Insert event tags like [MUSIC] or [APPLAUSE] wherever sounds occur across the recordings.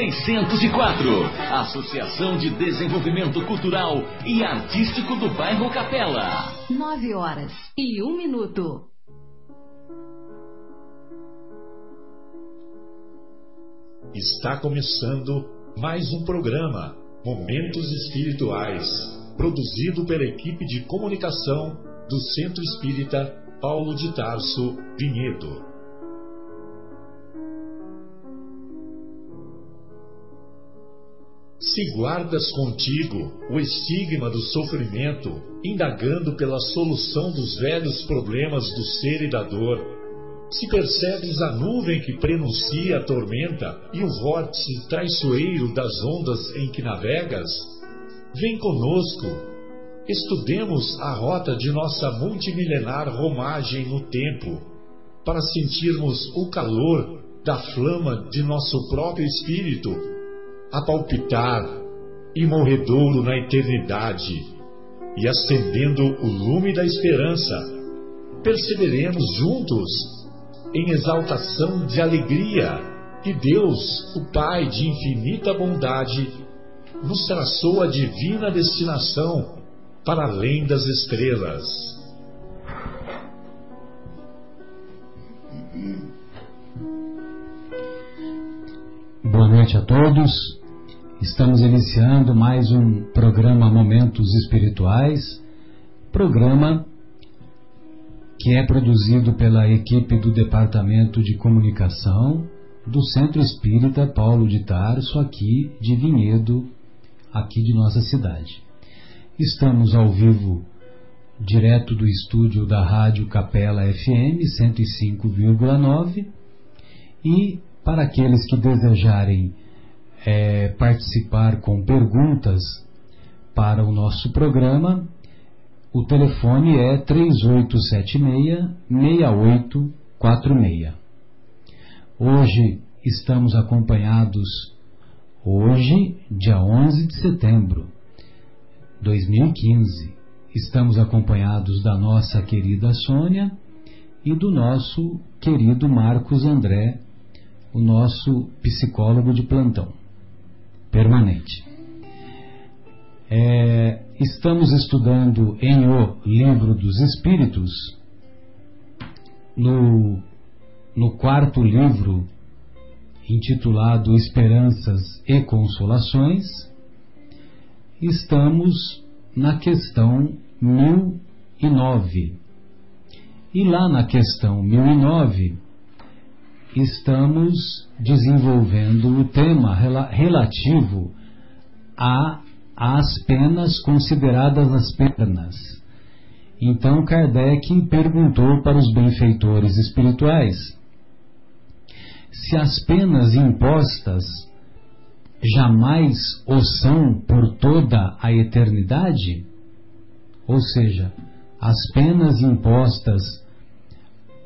604. Associação de Desenvolvimento Cultural e Artístico do Bairro Capela. 9 horas e um minuto. Está começando mais um programa Momentos Espirituais, produzido pela equipe de comunicação do Centro Espírita Paulo de Tarso Vinhedo. Se guardas contigo o estigma do sofrimento, indagando pela solução dos velhos problemas do ser e da dor, se percebes a nuvem que prenuncia a tormenta e o vórtice traiçoeiro das ondas em que navegas, vem conosco, estudemos a rota de nossa multimilenar romagem no tempo, para sentirmos o calor da flama de nosso próprio espírito a palpitar, imorredouro na eternidade, e acendendo o lume da esperança, perceberemos juntos, em exaltação de alegria, que Deus, o Pai de infinita bondade, nos traçou a divina destinação para além das estrelas. Boa noite a todos. Estamos iniciando mais um programa Momentos Espirituais, programa que é produzido pela equipe do Departamento de Comunicação do Centro Espírita Paulo de Tarso, aqui de Vinhedo, aqui de nossa cidade. Estamos ao vivo direto do estúdio da Rádio Capela FM 105,9 e para aqueles que desejarem é, participar com perguntas para o nosso programa, o telefone é 3876-6846. Hoje estamos acompanhados, hoje, dia 11 de setembro de 2015, estamos acompanhados da nossa querida Sônia e do nosso querido Marcos André, o nosso psicólogo de plantão permanente. É, estamos estudando em O Livro dos Espíritos, no, no quarto livro, intitulado Esperanças e Consolações, estamos na questão 1009. E lá na questão 1009, estamos desenvolvendo o tema relativo a às penas consideradas as penas. Então Kardec perguntou para os benfeitores espirituais se as penas impostas jamais o são por toda a eternidade? Ou seja, as penas impostas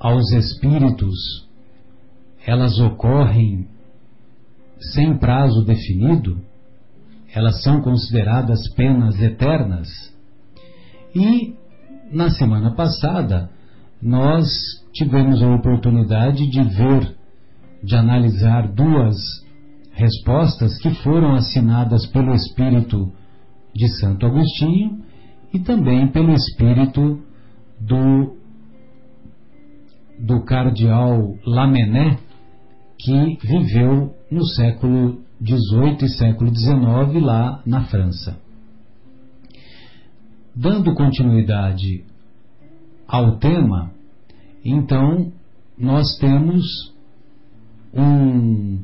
aos espíritos elas ocorrem sem prazo definido, elas são consideradas penas eternas. E na semana passada nós tivemos a oportunidade de ver, de analisar duas respostas que foram assinadas pelo espírito de Santo Agostinho e também pelo espírito do do cardeal Lamennais, que viveu no século XVIII e século XIX lá na França. Dando continuidade ao tema, então nós temos um,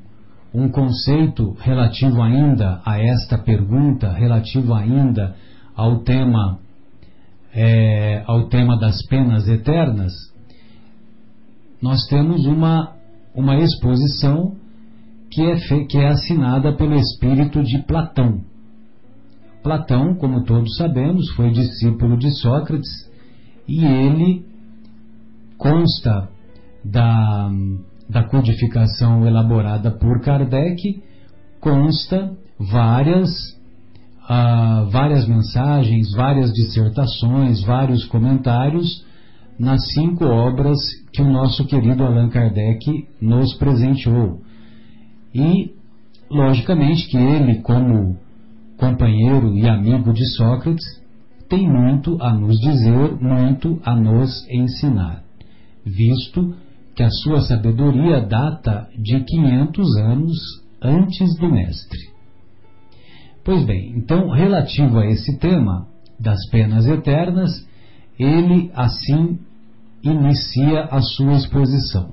um conceito relativo ainda a esta pergunta, relativo ainda ao tema é, ao tema das penas eternas, nós temos uma uma exposição que é, que é assinada pelo espírito de Platão. Platão, como todos sabemos, foi discípulo de Sócrates e ele consta da, da codificação elaborada por Kardec, consta várias, uh, várias mensagens, várias dissertações, vários comentários nas cinco obras que o nosso querido Allan Kardec nos presenteou. E logicamente que ele, como companheiro e amigo de Sócrates, tem muito a nos dizer, muito a nos ensinar, visto que a sua sabedoria data de 500 anos antes do Mestre. Pois bem, então, relativo a esse tema das penas eternas, ele assim inicia a sua exposição.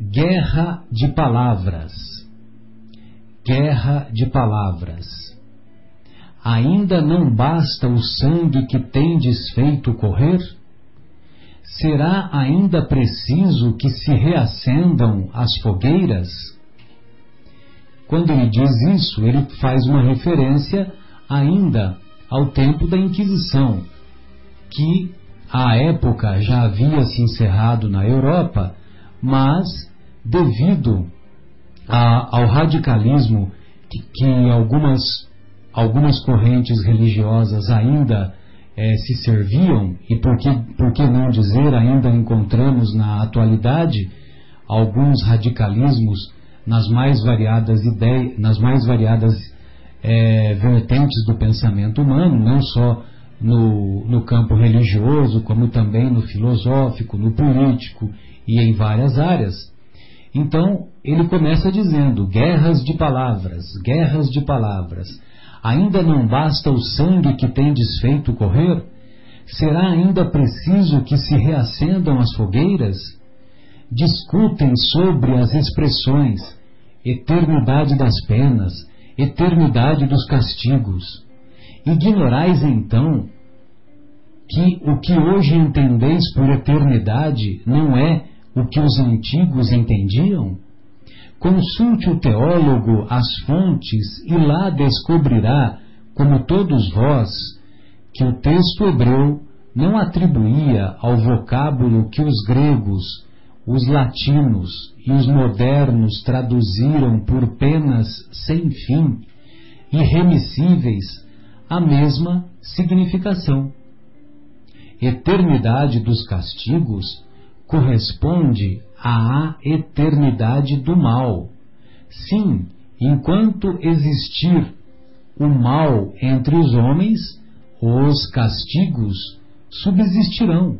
Guerra de palavras. Guerra de palavras. Ainda não basta o sangue que tendes feito correr? Será ainda preciso que se reacendam as fogueiras? Quando ele diz isso, ele faz uma referência ainda ao tempo da Inquisição, que à época já havia se encerrado na Europa, mas devido a, ao radicalismo que, que, algumas, algumas correntes religiosas ainda é, se serviam, e por que, por que não dizer, ainda encontramos na atualidade alguns radicalismos nas mais variadas ideias, nas mais variadas é, vertentes do pensamento humano, não só no, no campo religioso, como também no filosófico, no político e em várias áreas. Então, ele começa dizendo: guerras de palavras, guerras de palavras. Ainda não basta o sangue que tem desfeito correr? Será ainda preciso que se reacendam as fogueiras? Discutem sobre as expressões eternidade das penas, eternidade dos castigos. Ignorais então que o que hoje entendeis por eternidade não é o que os antigos entendiam? Consulte o teólogo as fontes e lá descobrirá, como todos vós, que o texto hebreu não atribuía ao vocábulo que os gregos, os latinos e os modernos traduziram por penas sem fim, irremissíveis, a mesma significação. Eternidade dos castigos corresponde à eternidade do mal. Sim, enquanto existir o mal entre os homens, os castigos subsistirão.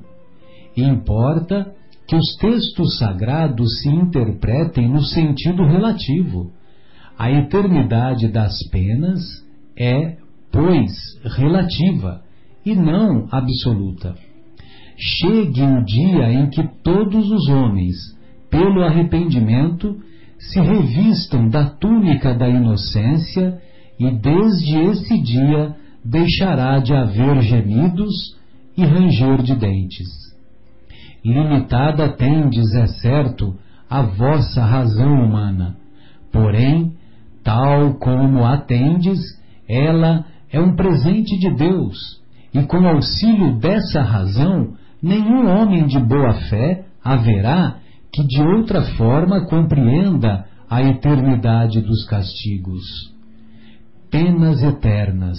Importa que os textos sagrados se interpretem no sentido relativo. A eternidade das penas é, pois, relativa e não absoluta chegue o dia em que todos os homens, pelo arrependimento, se revistam da túnica da inocência e desde esse dia deixará de haver gemidos e ranger de dentes. Limitada tendes, é certo, a vossa razão humana, porém, tal como a tendes, ela é um presente de Deus, e com auxílio dessa razão nenhum homem de boa fé haverá que de outra forma compreenda a eternidade dos castigos. Penas eternas,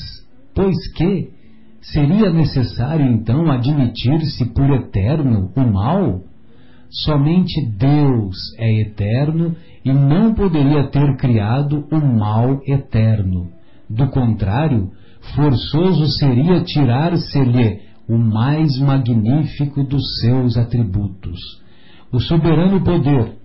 pois que seria necessário então admitir-se por eterno o mal? Somente Deus é eterno e não poderia ter criado o mal eterno. Do contrário, forçoso seria tirar-se-lhe o mais magnífico dos seus atributos, o soberano poder,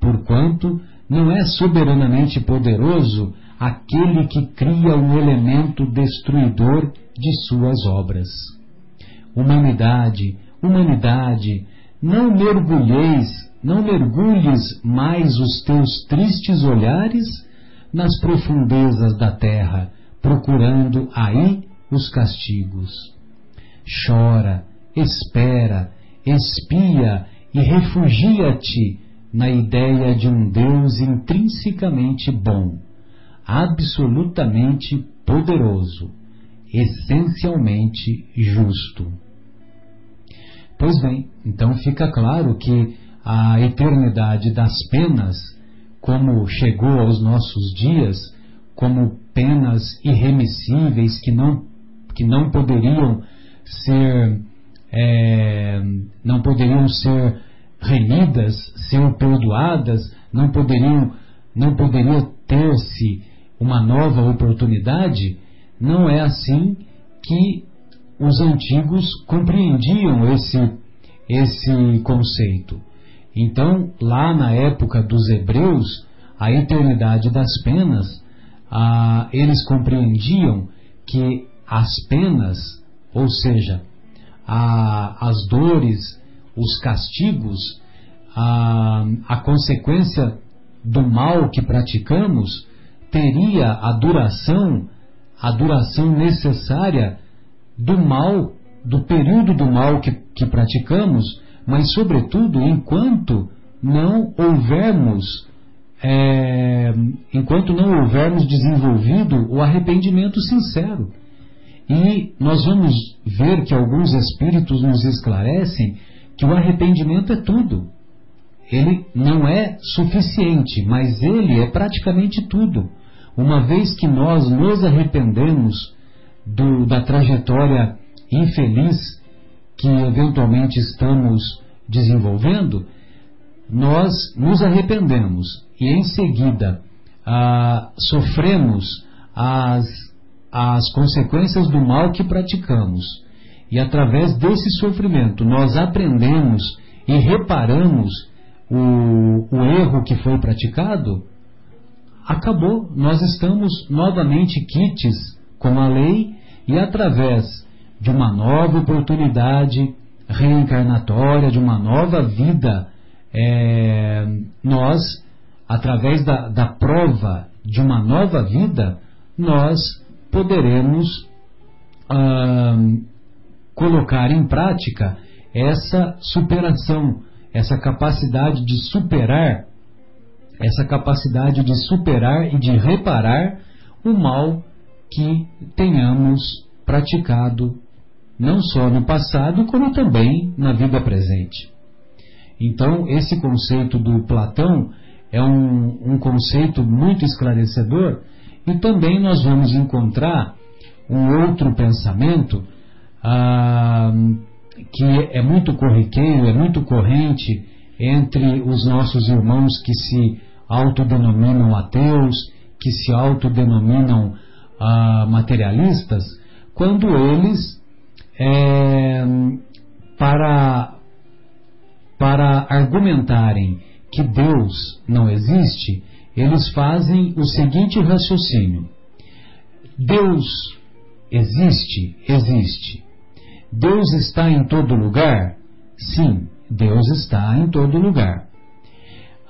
porquanto não é soberanamente poderoso aquele que cria o elemento destruidor de suas obras. Humanidade, humanidade, não mergulheis, não mergulhes mais os teus tristes olhares nas profundezas da terra, procurando aí os castigos chora, espera, espia e refugia-te na ideia de um Deus intrinsecamente bom, absolutamente poderoso, essencialmente justo. Pois bem, então fica claro que a eternidade das penas, como chegou aos nossos dias, como penas irremissíveis que não, que não poderiam ser é, não poderiam ser remidas, ser perdoadas, não poderiam não poderia ter-se uma nova oportunidade, não é assim que os antigos compreendiam esse, esse conceito. Então, lá na época dos hebreus, a eternidade das penas, ah, eles compreendiam que as penas, ou seja, a, as dores, os castigos, a, a consequência do mal que praticamos teria a duração, a duração necessária do mal, do período do mal que, que praticamos, mas sobretudo enquanto não houvermos é, enquanto não houvermos desenvolvido o arrependimento sincero. E nós vamos ver que alguns espíritos nos esclarecem que o arrependimento é tudo. Ele não é suficiente, mas ele é praticamente tudo. Uma vez que nós nos arrependemos do, da trajetória infeliz que eventualmente estamos desenvolvendo, nós nos arrependemos e em seguida ah, sofremos as, as consequências do mal que praticamos. E através desse sofrimento nós aprendemos e reparamos o, o erro que foi praticado, acabou. Nós estamos novamente quites com a lei e através de uma nova oportunidade reencarnatória, de uma nova vida, é, nós, através da, da prova de uma nova vida, nós poderemos ah, colocar em prática essa superação, essa capacidade de superar, essa capacidade de superar e de reparar o mal que tenhamos praticado não só no passado, como também na vida presente. Então, esse conceito do Platão é um, um conceito muito esclarecedor e também nós vamos encontrar um outro pensamento ah, que é muito corriqueiro, é muito corrente entre os nossos irmãos que se autodenominam ateus, que se autodenominam ah, materialistas, quando eles, é, para, para argumentarem que Deus não existe, eles fazem o seguinte raciocínio: Deus existe? Existe. Deus está em todo lugar? Sim, Deus está em todo lugar.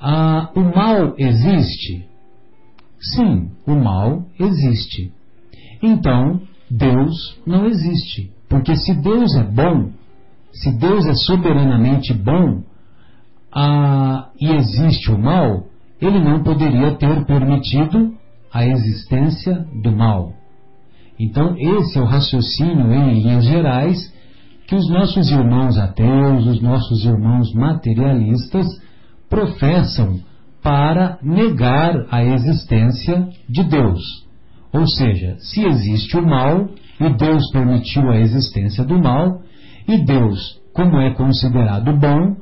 Ah, o mal existe? Sim, o mal existe. Então, Deus não existe. Porque se Deus é bom, se Deus é soberanamente bom e existe o mal, ele não poderia ter permitido a existência do mal. Então, esse é o raciocínio, em linhas gerais, que os nossos irmãos ateus, os nossos irmãos materialistas professam para negar a existência de Deus. Ou seja, se existe o mal e Deus permitiu a existência do mal, e Deus, como é considerado bom,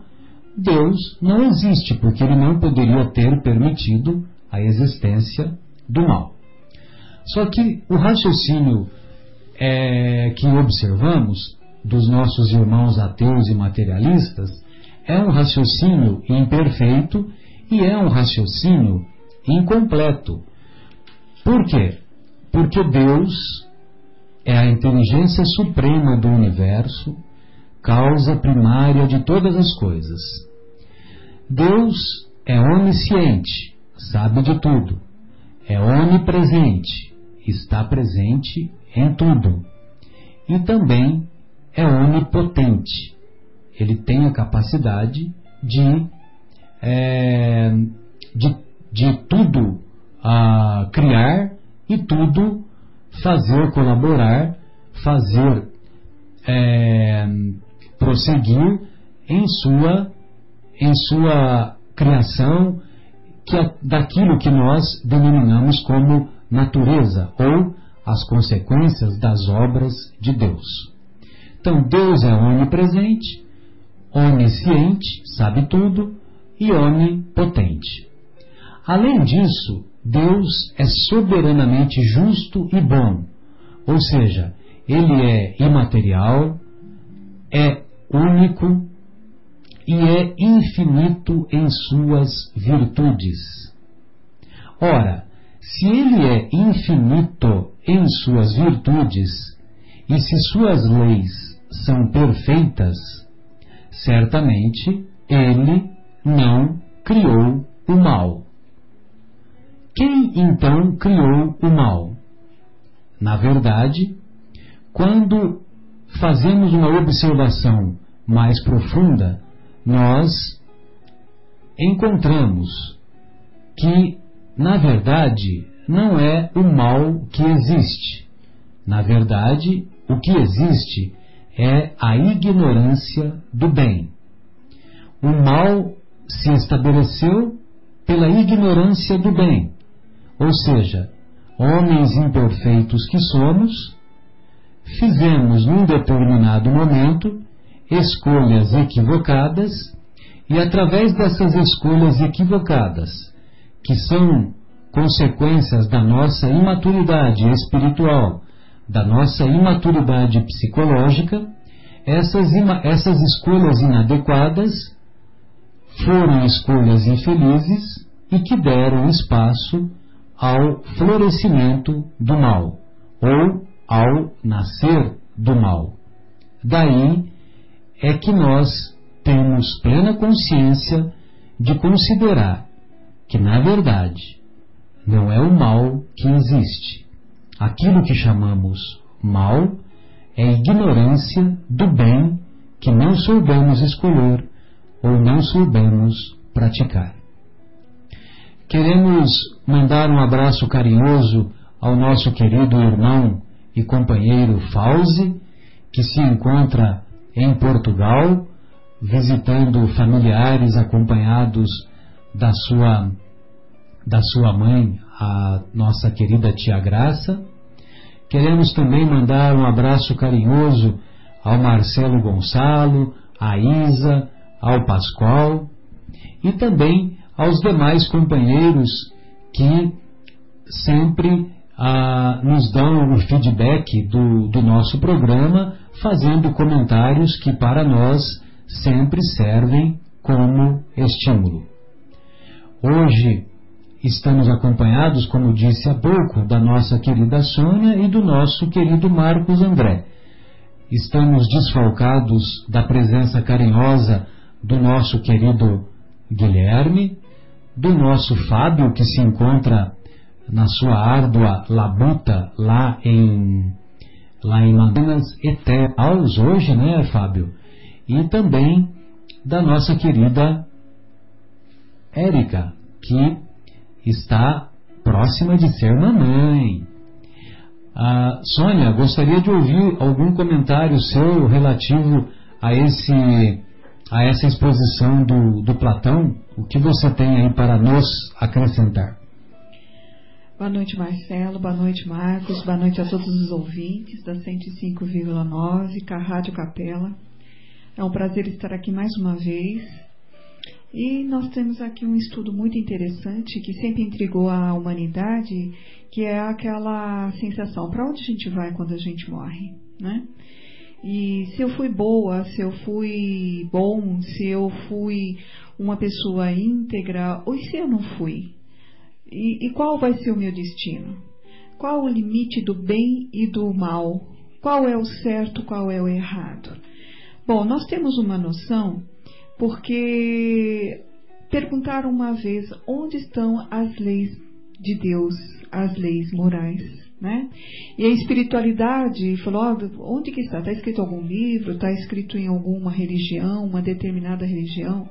Deus não existe, porque ele não poderia ter permitido a existência do mal. Só que o raciocínio é, que observamos dos nossos irmãos ateus e materialistas é um raciocínio imperfeito e é um raciocínio incompleto. Por quê? Porque Deus é a inteligência suprema do universo, causa primária de todas as coisas. Deus é onisciente, sabe de tudo. É onipresente, está presente em tudo. E também é onipotente. Ele tem a capacidade de, é, de, de tudo a criar e tudo fazer colaborar, fazer é, prosseguir em sua, em sua criação que é daquilo que nós denominamos como natureza ou as consequências das obras de Deus. Então, Deus é onipresente, onisciente, sabe tudo, e onipotente. Além disso, Deus é soberanamente justo e bom, ou seja, ele é imaterial, é único e é infinito em suas virtudes. Ora, se ele é infinito em suas virtudes e se suas leis são perfeitas, certamente ele não criou o mal. Quem então criou o mal? Na verdade, quando fazemos uma observação mais profunda, nós encontramos que, na verdade, não é o mal que existe. Na verdade, o que existe é a ignorância do bem. O mal se estabeleceu pela ignorância do bem, ou seja, homens imperfeitos que somos, fizemos num determinado momento escolhas equivocadas e através dessas escolhas equivocadas, que são consequências da nossa imaturidade espiritual, da nossa imaturidade psicológica, essas, essas escolhas inadequadas foram escolhas infelizes e que deram espaço ao florescimento do mal, ou ao nascer do mal. Daí é que nós temos plena consciência de considerar que, na verdade, não é o mal que existe. Aquilo que chamamos mal é ignorância do bem que não soubemos escolher ou não soubemos praticar. Queremos mandar um abraço carinhoso ao nosso querido irmão e companheiro Fauzi, que se encontra em Portugal, visitando familiares acompanhados da sua, da sua mãe, a nossa querida tia Graça. Queremos também mandar um abraço carinhoso ao Marcelo Gonçalo, à Isa, ao Pascoal e também aos demais companheiros que sempre ah, nos dão o feedback do, do nosso programa, fazendo comentários que para nós sempre servem como estímulo. Hoje estamos acompanhados, como disse há pouco, da nossa querida Sônia e do nosso querido Marcos André. Estamos desfalcados da presença carinhosa do nosso querido Guilherme, do nosso Fábio, que se encontra na sua árdua labuta lá em lá em Mandanas Eternos hoje, né, Fábio? E também da nossa querida Érica, que está próxima de ser mamãe. Ah, Sônia, gostaria de ouvir algum comentário seu relativo a esse a essa exposição do, do Platão. O que você tem aí para nos acrescentar? Boa noite, Marcelo. Boa noite, Marcos. Boa noite a todos os ouvintes da 105,9, a Rádio Capela. É um prazer estar aqui mais uma vez. E nós temos aqui um estudo muito interessante que sempre intrigou a humanidade, que é aquela sensação: para onde a gente vai quando a gente morre, né? E se eu fui boa, se eu fui bom, se eu fui uma pessoa íntegra, ou se eu não fui, e, e qual vai ser o meu destino? Qual o limite do bem e do mal? Qual é o certo, qual é o errado? Bom, nós temos uma noção porque perguntaram uma vez onde estão as leis de Deus, as leis morais, né? E a espiritualidade falou, oh, onde que está? Está escrito em algum livro? Está escrito em alguma religião, uma determinada religião?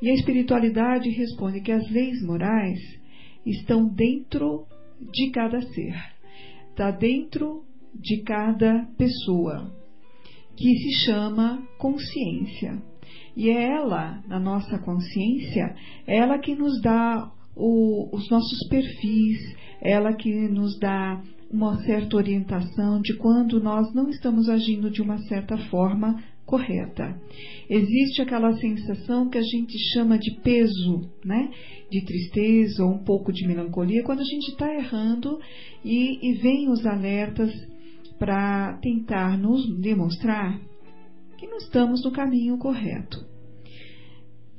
E a espiritualidade responde que as leis morais estão dentro de cada ser, está dentro de cada pessoa, que se chama consciência. E é ela, na nossa consciência, ela que nos dá o, os nossos perfis, ela que nos dá uma certa orientação de quando nós não estamos agindo de uma certa forma correta. Existe aquela sensação que a gente chama de peso, né? De tristeza ou um pouco de melancolia, quando a gente está errando e, e vem os alertas para tentar nos demonstrar que não estamos no caminho correto.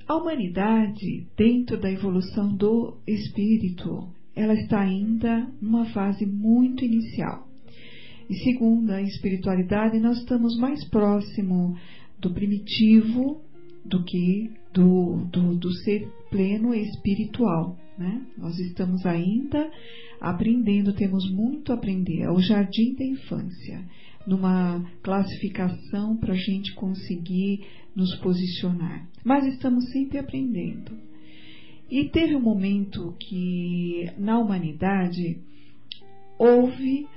A humanidade, dentro da evolução do espírito, ela está ainda numa fase muito inicial. E segundo a espiritualidade, nós estamos mais próximo do primitivo do que do, do, do ser pleno espiritual. Né? Nós estamos ainda aprendendo, temos muito a aprender. É o jardim da infância, numa classificação para a gente conseguir nos posicionar. Mas estamos sempre aprendendo. E teve um momento que na humanidade houve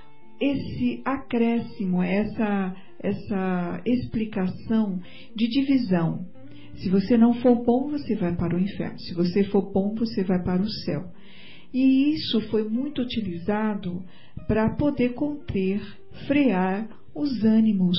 esse acréscimo, essa, essa explicação de divisão. Se você não for bom, você vai para o inferno. Se você for bom, você vai para o céu. E isso foi muito utilizado para poder conter, frear os ânimos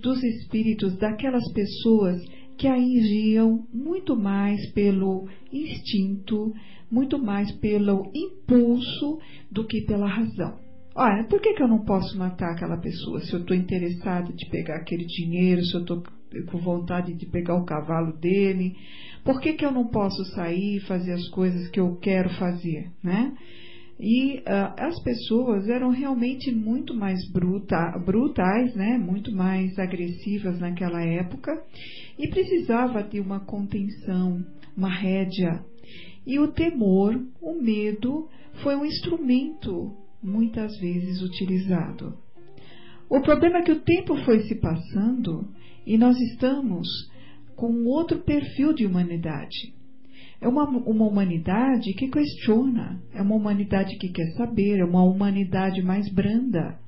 dos espíritos daquelas pessoas que agiam muito mais pelo instinto, muito mais pelo impulso do que pela razão. Olha, por que, que eu não posso matar aquela pessoa se eu estou interessado de pegar aquele dinheiro, se eu estou com vontade de pegar o cavalo dele? Por que, que eu não posso sair e fazer as coisas que eu quero fazer, né? E uh, as pessoas eram realmente muito mais bruta, brutais, né? muito mais agressivas naquela época e precisava ter uma contenção, uma rédea. E o temor, o medo, foi um instrumento muitas vezes utilizado. O problema é que o tempo foi se passando e nós estamos com outro perfil de humanidade. É uma, uma humanidade que questiona, é uma humanidade que quer saber, é uma humanidade mais branda.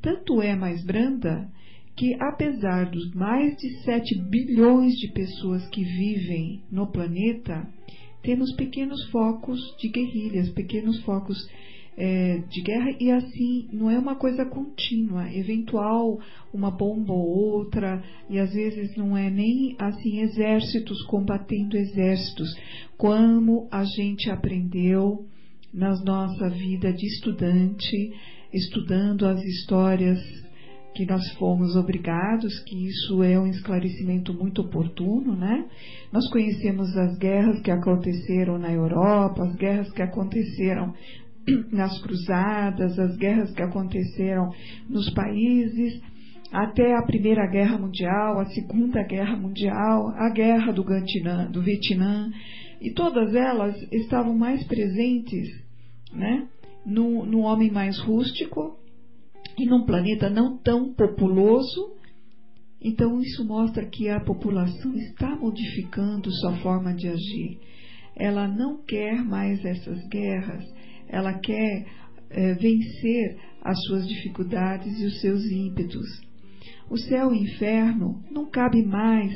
Tanto é mais branda que, apesar dos mais de 7 bilhões de pessoas que vivem no planeta, temos pequenos focos de guerrilhas, pequenos focos é, de guerra e assim não é uma coisa contínua, eventual uma bomba ou outra e às vezes não é nem assim exércitos combatendo exércitos, como a gente aprendeu na nossa vida de estudante, estudando as histórias que nós fomos obrigados, que isso é um esclarecimento muito oportuno, né? Nós conhecemos as guerras que aconteceram na Europa, as guerras que aconteceram [CLEARS THROAT] nas cruzadas, as guerras que aconteceram nos países, até a Primeira Guerra Mundial, a Segunda Guerra Mundial, a Guerra do, Gantinã, do Vietnã, e todas elas estavam mais presentes né, no, no homem mais rústico e num planeta não tão populoso. Então, isso mostra que a população está modificando sua forma de agir. Ela não quer mais essas guerras, ela quer é, vencer as suas dificuldades e os seus ímpetos. O céu e o inferno não cabe mais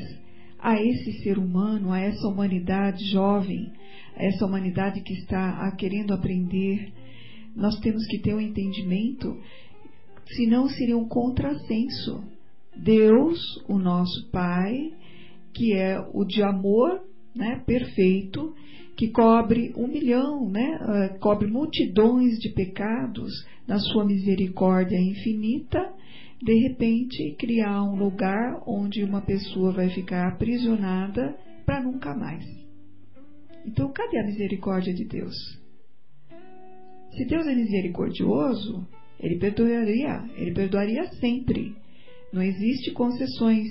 a esse ser humano, a essa humanidade jovem, a essa humanidade que está querendo aprender. Nós temos que ter um entendimento, senão seria um contrassenso. Deus, o nosso Pai, que é o de amor né, perfeito, que cobre um milhão, né, uh, cobre multidões de pecados na sua misericórdia infinita, de repente criar um lugar onde uma pessoa vai ficar aprisionada para nunca mais. Então, cadê a misericórdia de Deus? Se Deus é misericordioso, ele perdoaria, ele perdoaria sempre. Não existe concessões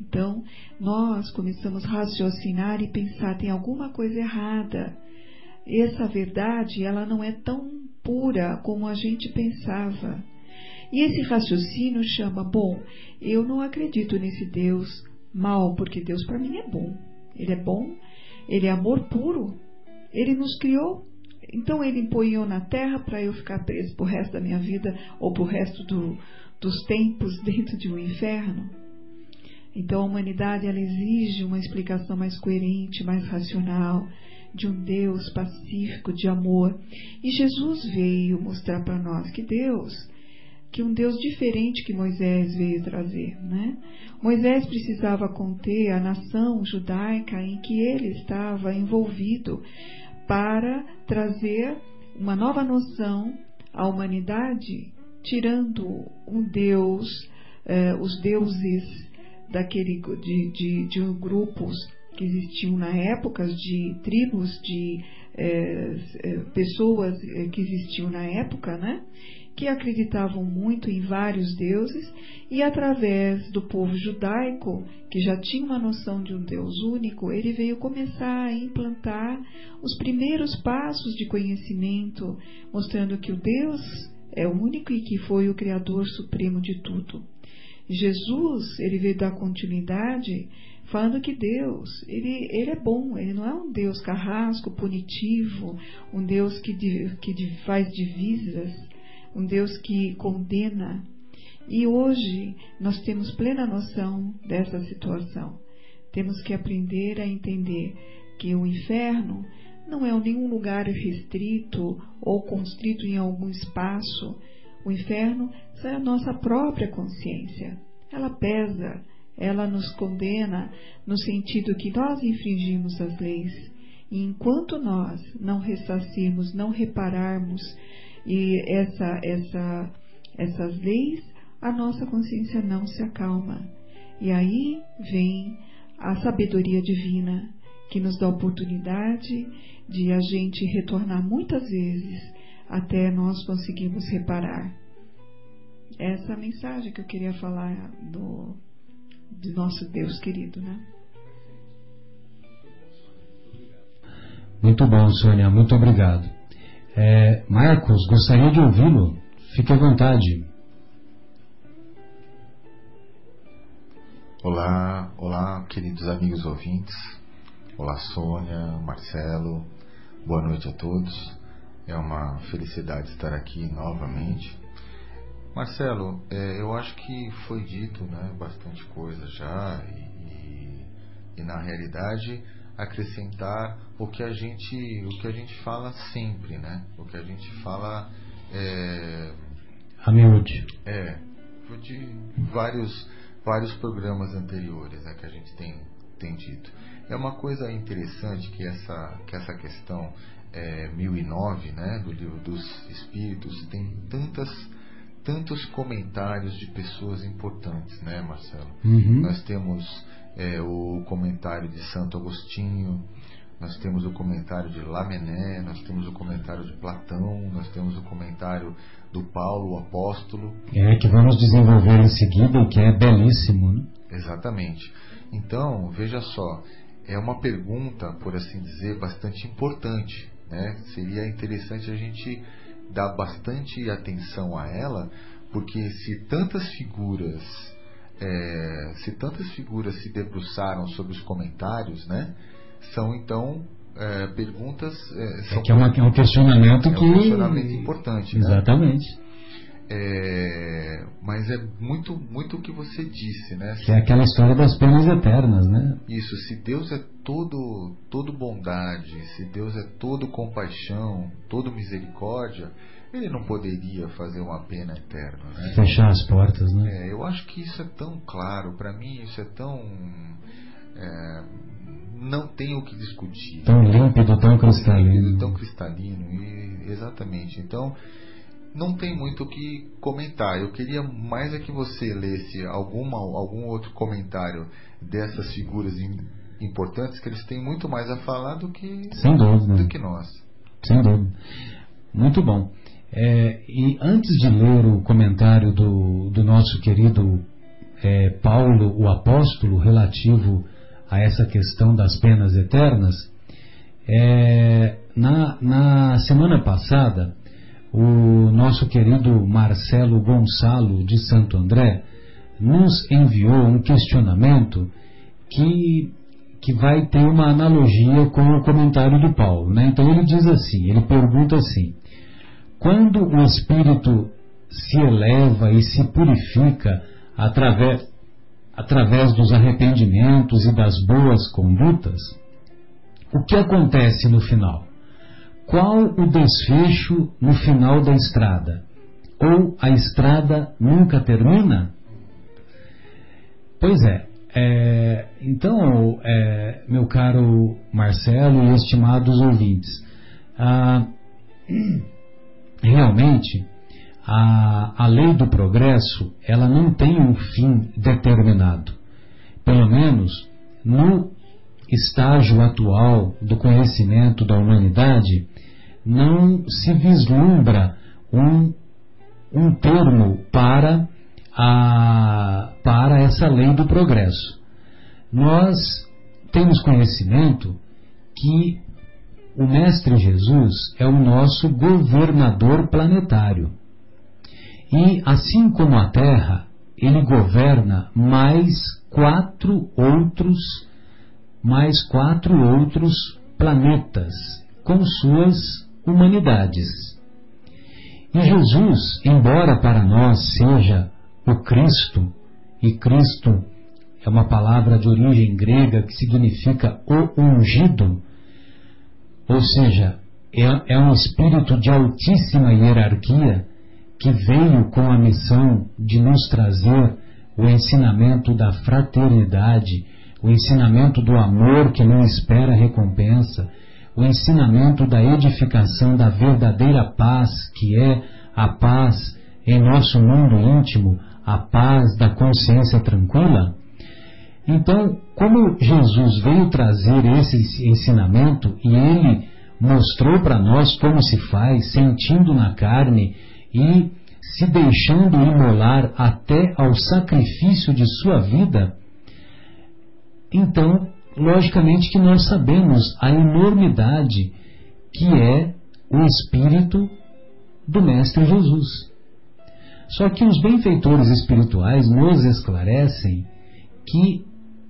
então, nós começamos a raciocinar e pensar tem alguma coisa errada. Essa verdade, ela não é tão pura como a gente pensava. E esse raciocínio chama, bom, eu não acredito nesse Deus mal, porque Deus para mim é bom. Ele é bom, ele é amor puro. Ele nos criou, então ele empunhou na terra para eu ficar preso pro resto da minha vida ou pro resto do, dos tempos [LAUGHS] dentro de um inferno. Então a humanidade ela exige uma explicação mais coerente, mais racional, de um Deus pacífico, de amor. E Jesus veio mostrar para nós que Deus que um Deus diferente que Moisés veio trazer. Né? Moisés precisava conter a nação judaica em que ele estava envolvido para trazer uma nova noção à humanidade, tirando um Deus, eh, os deuses daquele de, de, de grupos que existiam na época, de tribos, de eh, eh, pessoas que existiam na época, né? que acreditavam muito em vários deuses, e através do povo judaico, que já tinha uma noção de um Deus único, ele veio começar a implantar os primeiros passos de conhecimento, mostrando que o Deus é único e que foi o Criador Supremo de tudo. Jesus, ele veio dar continuidade falando que Deus, ele, ele é bom, ele não é um Deus carrasco, punitivo, um Deus que, que faz divisas, um Deus que condena. E hoje nós temos plena noção dessa situação. Temos que aprender a entender que o inferno não é nenhum lugar restrito ou constrito em algum espaço. O inferno é a nossa própria consciência. Ela pesa, ela nos condena no sentido que nós infringimos as leis. E enquanto nós não ressarcirmos, não repararmos e essa, essa, essas leis, a nossa consciência não se acalma. E aí vem a sabedoria divina que nos dá a oportunidade de a gente retornar muitas vezes até nós conseguirmos reparar. Essa é a mensagem que eu queria falar do, do nosso Deus querido, né? Muito bom, Sônia, muito obrigado. É, Marcos, gostaria de ouvi-lo. Fique à vontade. Olá, olá, queridos amigos ouvintes. Olá, Sônia, Marcelo. Boa noite a todos. É uma felicidade estar aqui novamente. Marcelo, é, eu acho que foi dito né, bastante coisa já e, e, e na realidade acrescentar o que a gente o que a gente fala sempre, né? O que a gente fala é, a miúde. É, de vários vários programas anteriores né, que a gente tem tem dito. É uma coisa interessante que essa que essa questão é, 1009, né, do livro dos Espíritos tem tantas tantos comentários de pessoas importantes, né, Marcelo? Uhum. Nós temos é, o comentário de Santo Agostinho, nós temos o comentário de Lamené, nós temos o comentário de Platão, nós temos o comentário do Paulo, o apóstolo. É, que vamos desenvolver em seguida e que é belíssimo. Né? Exatamente. Então, veja só, é uma pergunta, por assim dizer, bastante importante. Né? Seria interessante a gente dar bastante atenção a ela, porque se tantas figuras é, se tantas figuras se debruçaram sobre os comentários, né, são então é, perguntas. É, são é que é, uma, é, um questionamento é que. um questionamento importante. Né? Exatamente. É, mas é muito muito o que você disse, né? Que é aquela história das penas eternas, né? Isso, se Deus é todo todo bondade, se Deus é todo compaixão, todo misericórdia, ele não poderia fazer uma pena eterna, né? Fechar as portas, né? É, eu acho que isso é tão claro, para mim isso é tão. É, não tem o que discutir. Tão límpido, tão cristalino. Tão cristalino, e, exatamente. Então, não tem muito o que comentar. Eu queria mais é que você lesse alguma, algum outro comentário dessas figuras importantes, que eles têm muito mais a falar do que, Sem dúvida. do que nós. Sem dúvida. Muito bom. É, e antes de ler o comentário do, do nosso querido é, Paulo, o apóstolo, relativo a essa questão das penas eternas, é, na, na semana passada, o nosso querido Marcelo Gonçalo de Santo André nos enviou um questionamento que, que vai ter uma analogia com o comentário do Paulo. Né? Então ele diz assim, ele pergunta assim, quando o espírito se eleva e se purifica através, através dos arrependimentos e das boas condutas, o que acontece no final? Qual o desfecho no final da estrada? ou a estrada nunca termina? Pois é, é então, é, meu caro Marcelo e estimados ouvintes, ah, [CLEARS THROAT] realmente a, a lei do progresso ela não tem um fim determinado. Pelo menos no estágio atual do conhecimento da humanidade, não se vislumbra um, um termo para, a, para essa lei do progresso. Nós temos conhecimento que o Mestre Jesus é o nosso governador planetário. E assim como a Terra, ele governa mais quatro outros, mais quatro outros planetas com suas humanidades. E Jesus, embora para nós seja o Cristo, e Cristo é uma palavra de origem grega que significa o ungido, ou seja, é, é um espírito de altíssima hierarquia que veio com a missão de nos trazer o ensinamento da fraternidade, o ensinamento do amor que não espera recompensa, o ensinamento da edificação da verdadeira paz, que é a paz em nosso mundo íntimo, a paz da consciência tranquila? Então, como Jesus veio trazer esse ensinamento e ele mostrou para nós como se faz, sentindo na carne e se deixando imolar até ao sacrifício de sua vida, então, logicamente que nós sabemos a enormidade que é o Espírito do Mestre Jesus. Só que os benfeitores espirituais nos esclarecem que,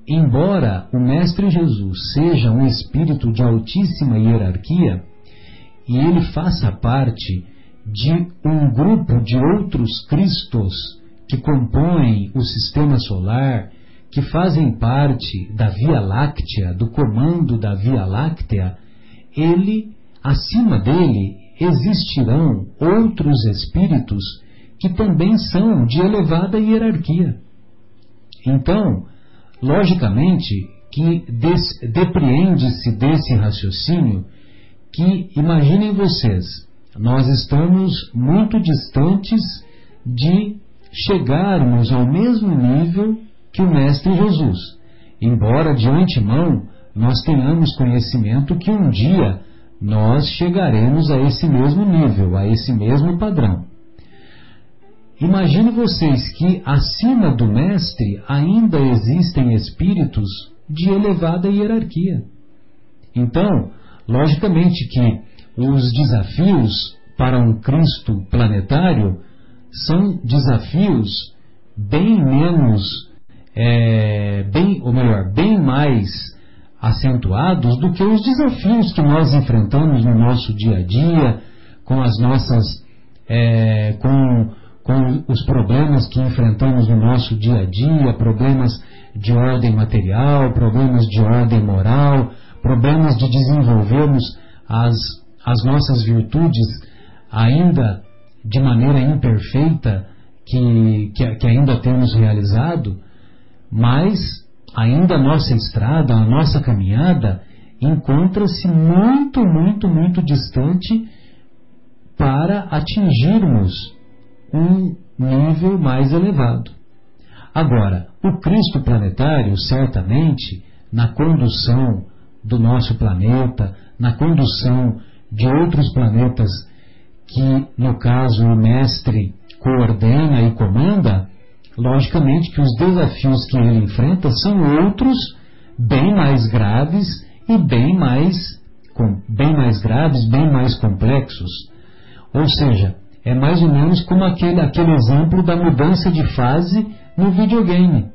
embora o Mestre Jesus seja um espírito de altíssima hierarquia, e ele faça parte de um grupo de outros Cristos que compõem o sistema solar, que fazem parte da Via Láctea, do comando da Via Láctea, ele, acima dele, existirão outros espíritos que também são de elevada hierarquia. Então, logicamente, que depreende-se desse raciocínio que, imaginem vocês, nós estamos muito distantes de chegarmos ao mesmo nível que o Mestre Jesus, embora de antemão nós tenhamos conhecimento que um dia nós chegaremos a esse mesmo nível, a esse mesmo padrão. Imagine vocês que acima do Mestre ainda existem espíritos de elevada hierarquia. Então, logicamente que os desafios para um Cristo planetário são desafios bem menos, é, bem, ou melhor, bem mais acentuados do que os desafios que nós enfrentamos no nosso dia a dia, com as nossas, é, com, com os problemas que enfrentamos no nosso dia a dia, problemas de ordem material, problemas de ordem moral, problemas de desenvolvermos as as nossas virtudes ainda de maneira imperfeita que, que, que ainda temos realizado, mas ainda a nossa estrada, a nossa caminhada encontra-se muito, muito, muito distante para atingirmos um nível mais elevado. Agora, o Cristo planetário, certamente, na condução do nosso planeta, na condução de outros planetas que, no caso, o mestre coordena e comanda, logicamente que os desafios que ele enfrenta são outros, bem mais graves e bem mais, com, bem mais graves, bem mais complexos. Ou seja, é mais ou menos como aquele, aquele exemplo da mudança de fase no videogame.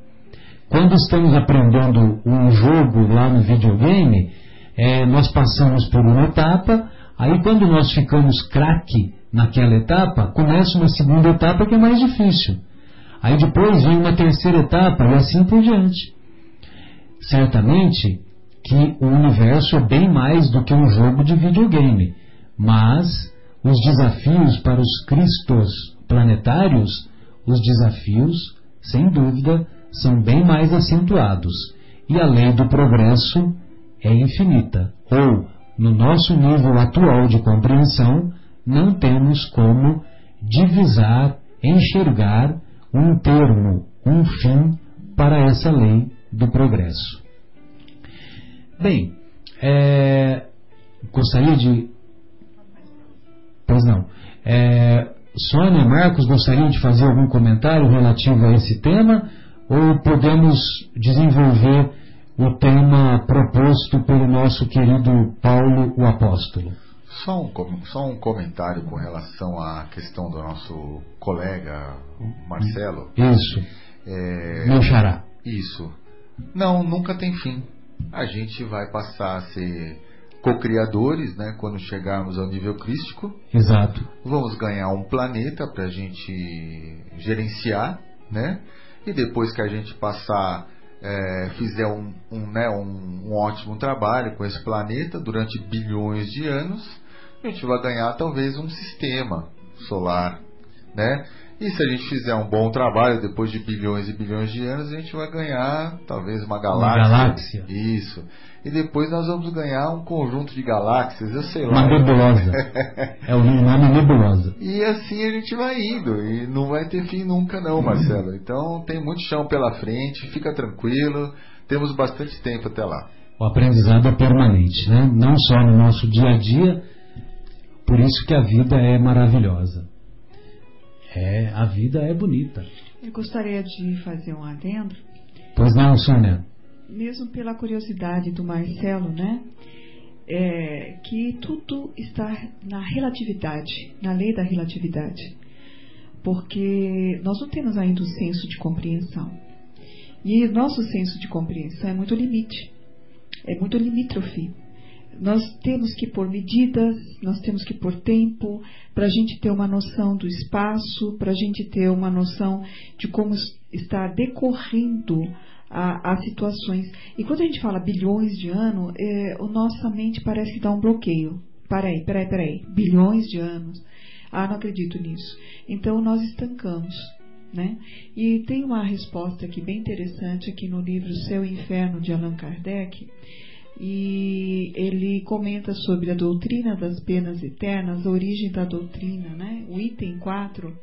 Quando estamos aprendendo um jogo lá no videogame, é, nós passamos por uma etapa, Aí quando nós ficamos craque naquela etapa, começa uma segunda etapa que é mais difícil. Aí depois vem uma terceira etapa e assim por diante. Certamente que o universo é bem mais do que um jogo de videogame, mas os desafios para os cristos planetários, os desafios, sem dúvida, são bem mais acentuados e a lei do progresso é infinita, ou, no nosso nível atual de compreensão, não temos como divisar, enxergar um termo, um fim para essa lei do progresso. Bem, é, gostaria de. Pois não. É, Sônia, Marcos, gostariam de fazer algum comentário relativo a esse tema? Ou podemos desenvolver o tema proposto pelo nosso querido Paulo, o apóstolo? Só um, só um comentário com relação à questão do nosso colega Marcelo. Isso. É, Meu xará. Isso. Não, nunca tem fim. A gente vai passar a ser co-criadores, né, quando chegarmos ao nível crístico. Exato. Vamos ganhar um planeta para a gente gerenciar, né? E depois que a gente passar, é, fizer um, um, né, um, um ótimo trabalho com esse planeta durante bilhões de anos, a gente vai ganhar talvez um sistema solar, né? E se a gente fizer um bom trabalho depois de bilhões e bilhões de anos, a gente vai ganhar talvez uma galáxia. Uma galáxia. Isso. E depois nós vamos ganhar um conjunto de galáxias, eu sei lá. Uma nebulosa. [LAUGHS] é o nome nebulosa. E assim a gente vai indo. E não vai ter fim nunca não, Marcelo. Então tem muito chão pela frente, fica tranquilo. Temos bastante tempo até lá. O aprendizado é permanente, né? Não só no nosso dia a dia, por isso que a vida é maravilhosa. É, a vida é bonita. Eu gostaria de fazer um adendo. Pois não, Sônia. Mesmo pela curiosidade do Marcelo, né? É, que tudo está na relatividade, na lei da relatividade. Porque nós não temos ainda o senso de compreensão. E nosso senso de compreensão é muito limite, é muito limítrofe nós temos que pôr medidas, nós temos que pôr tempo para a gente ter uma noção do espaço, para a gente ter uma noção de como está decorrendo as situações. E quando a gente fala bilhões de anos, é, a nossa mente parece dá um bloqueio. Peraí, peraí, peraí. Bilhões de anos. Ah, não acredito nisso. Então nós estancamos. Né? E tem uma resposta aqui bem interessante aqui no livro e Inferno de Allan Kardec, e ele comenta sobre a doutrina das penas eternas, a origem da doutrina, né? O item 4,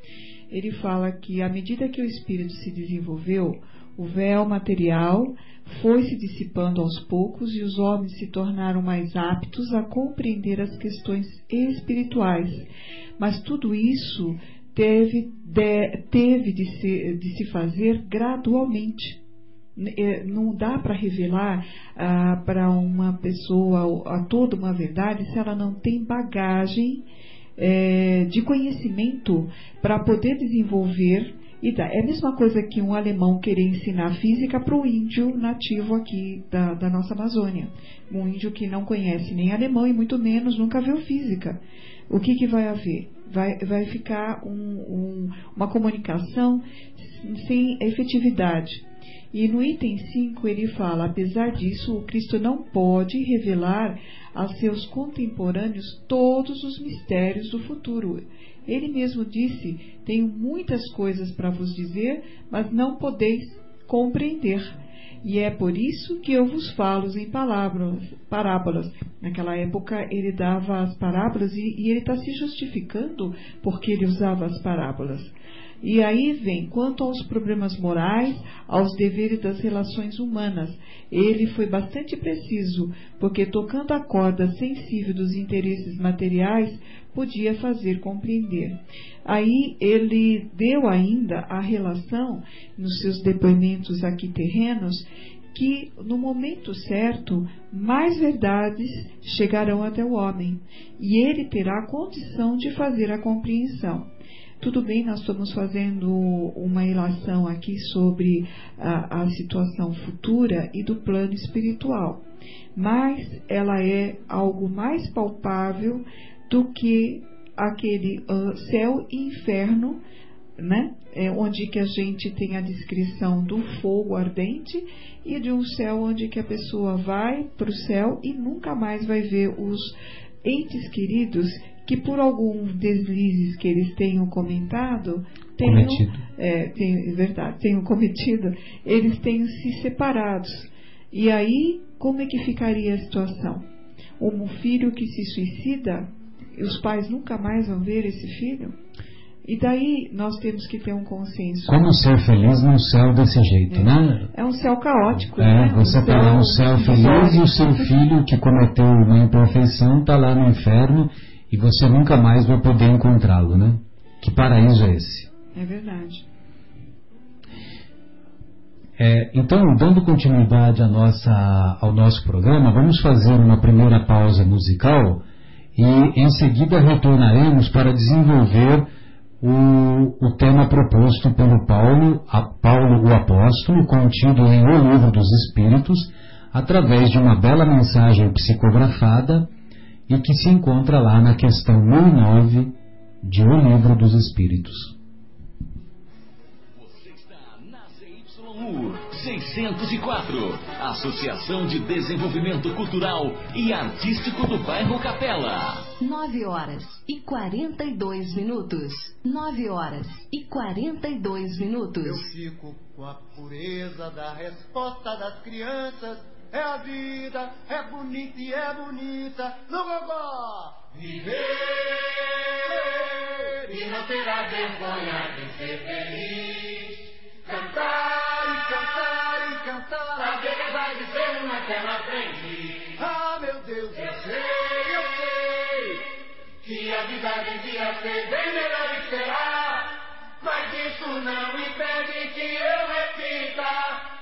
ele fala que à medida que o espírito se desenvolveu, o véu material foi se dissipando aos poucos e os homens se tornaram mais aptos a compreender as questões espirituais. Mas tudo isso teve de, teve de, se, de se fazer gradualmente é, não dá para revelar ah, para uma pessoa a toda uma verdade se ela não tem bagagem é, de conhecimento para poder desenvolver e dá. É a mesma coisa que um alemão querer ensinar física para o índio nativo aqui da, da, nossa Amazônia. Um índio que não conhece nem alemão e muito menos nunca viu física. O que, que vai haver? Vai, vai ficar um, um, uma comunicação sem efetividade. E no item 5 ele fala: apesar disso, o Cristo não pode revelar a seus contemporâneos todos os mistérios do futuro. Ele mesmo disse: Tenho muitas coisas para vos dizer, mas não podeis compreender. E é por isso que eu vos falo em palavras, parábolas. Naquela época ele dava as parábolas e, e ele está se justificando porque ele usava as parábolas. E aí vem, quanto aos problemas morais, aos deveres das relações humanas, ele foi bastante preciso, porque tocando a corda sensível dos interesses materiais, podia fazer compreender. Aí ele deu ainda a relação, nos seus depoimentos aqui terrenos, que no momento certo mais verdades chegarão até o homem, e ele terá condição de fazer a compreensão. Tudo bem, nós estamos fazendo uma ilação aqui sobre a, a situação futura e do plano espiritual, mas ela é algo mais palpável do que aquele uh, céu e inferno, né? É onde que a gente tem a descrição do fogo ardente e de um céu onde que a pessoa vai para o céu e nunca mais vai ver os entes queridos que por alguns deslizes que eles tenham comentado, tenham, Cometido. é, tenham, é verdade, tenham cometido, eles tenham se separados. E aí, como é que ficaria a situação? Um filho que se suicida, os pais nunca mais vão ver esse filho? E daí nós temos que ter um consenso. Como ser feliz num céu desse jeito, É. né? É um céu caótico, É, né? você está lá no céu feliz e o seu [LAUGHS] filho que cometeu uma imperfeição está lá no inferno e você nunca mais vai poder encontrá-lo, né? Que paraíso é esse? É verdade. É, então, dando continuidade nossa, ao nosso programa, vamos fazer uma primeira pausa musical e em seguida retornaremos para desenvolver o, o tema proposto pelo Paulo, a Paulo o Apóstolo, contido em O Livro dos Espíritos, através de uma bela mensagem psicografada e que se encontra lá na questão 1009 de O Livro dos Espíritos. Você está na ZYU 604, Associação de Desenvolvimento Cultural e Artístico do Bairro Capela. 9 horas e 42 minutos. 9 horas e 42 Eu minutos. fico com a pureza da resposta das crianças. É a vida, é bonita e é bonita. No gogó! Viver e não terá vergonha de ser feliz. Cantar e cantar e cantar. A vida vai dizer naquela frente. Ah, meu Deus, eu sei, eu sei. Que a vida devia ser bem melhor e será. Mas isso não impede que eu repita.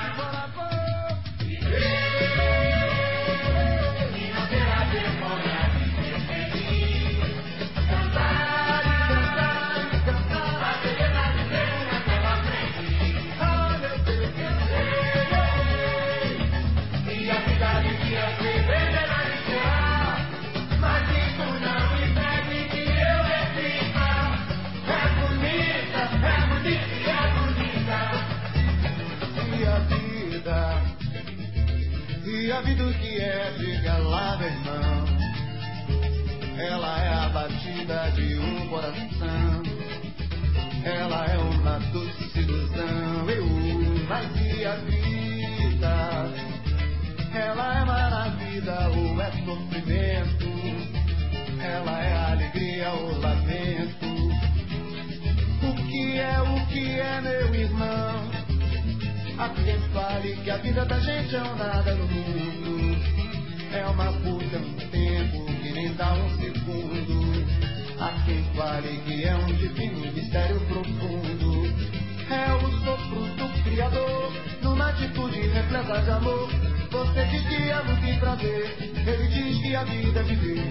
E a vida o que é, diga lá, meu irmão. Ela é a batida de um coração. Ela é uma doce ilusão. Eu nasci a vida. Ela é maravilha ou é sofrimento. Ela é alegria ou lamento. O que é, o que é, meu irmão? Quem fale que a vida da gente é um nada no mundo. É uma puta, um tempo que nem dá um segundo. Há quem fale que é um divino mistério profundo. É o sopro do Criador, numa atitude repleta de amor. Você diz que é e prazer, ele diz que a vida é viver.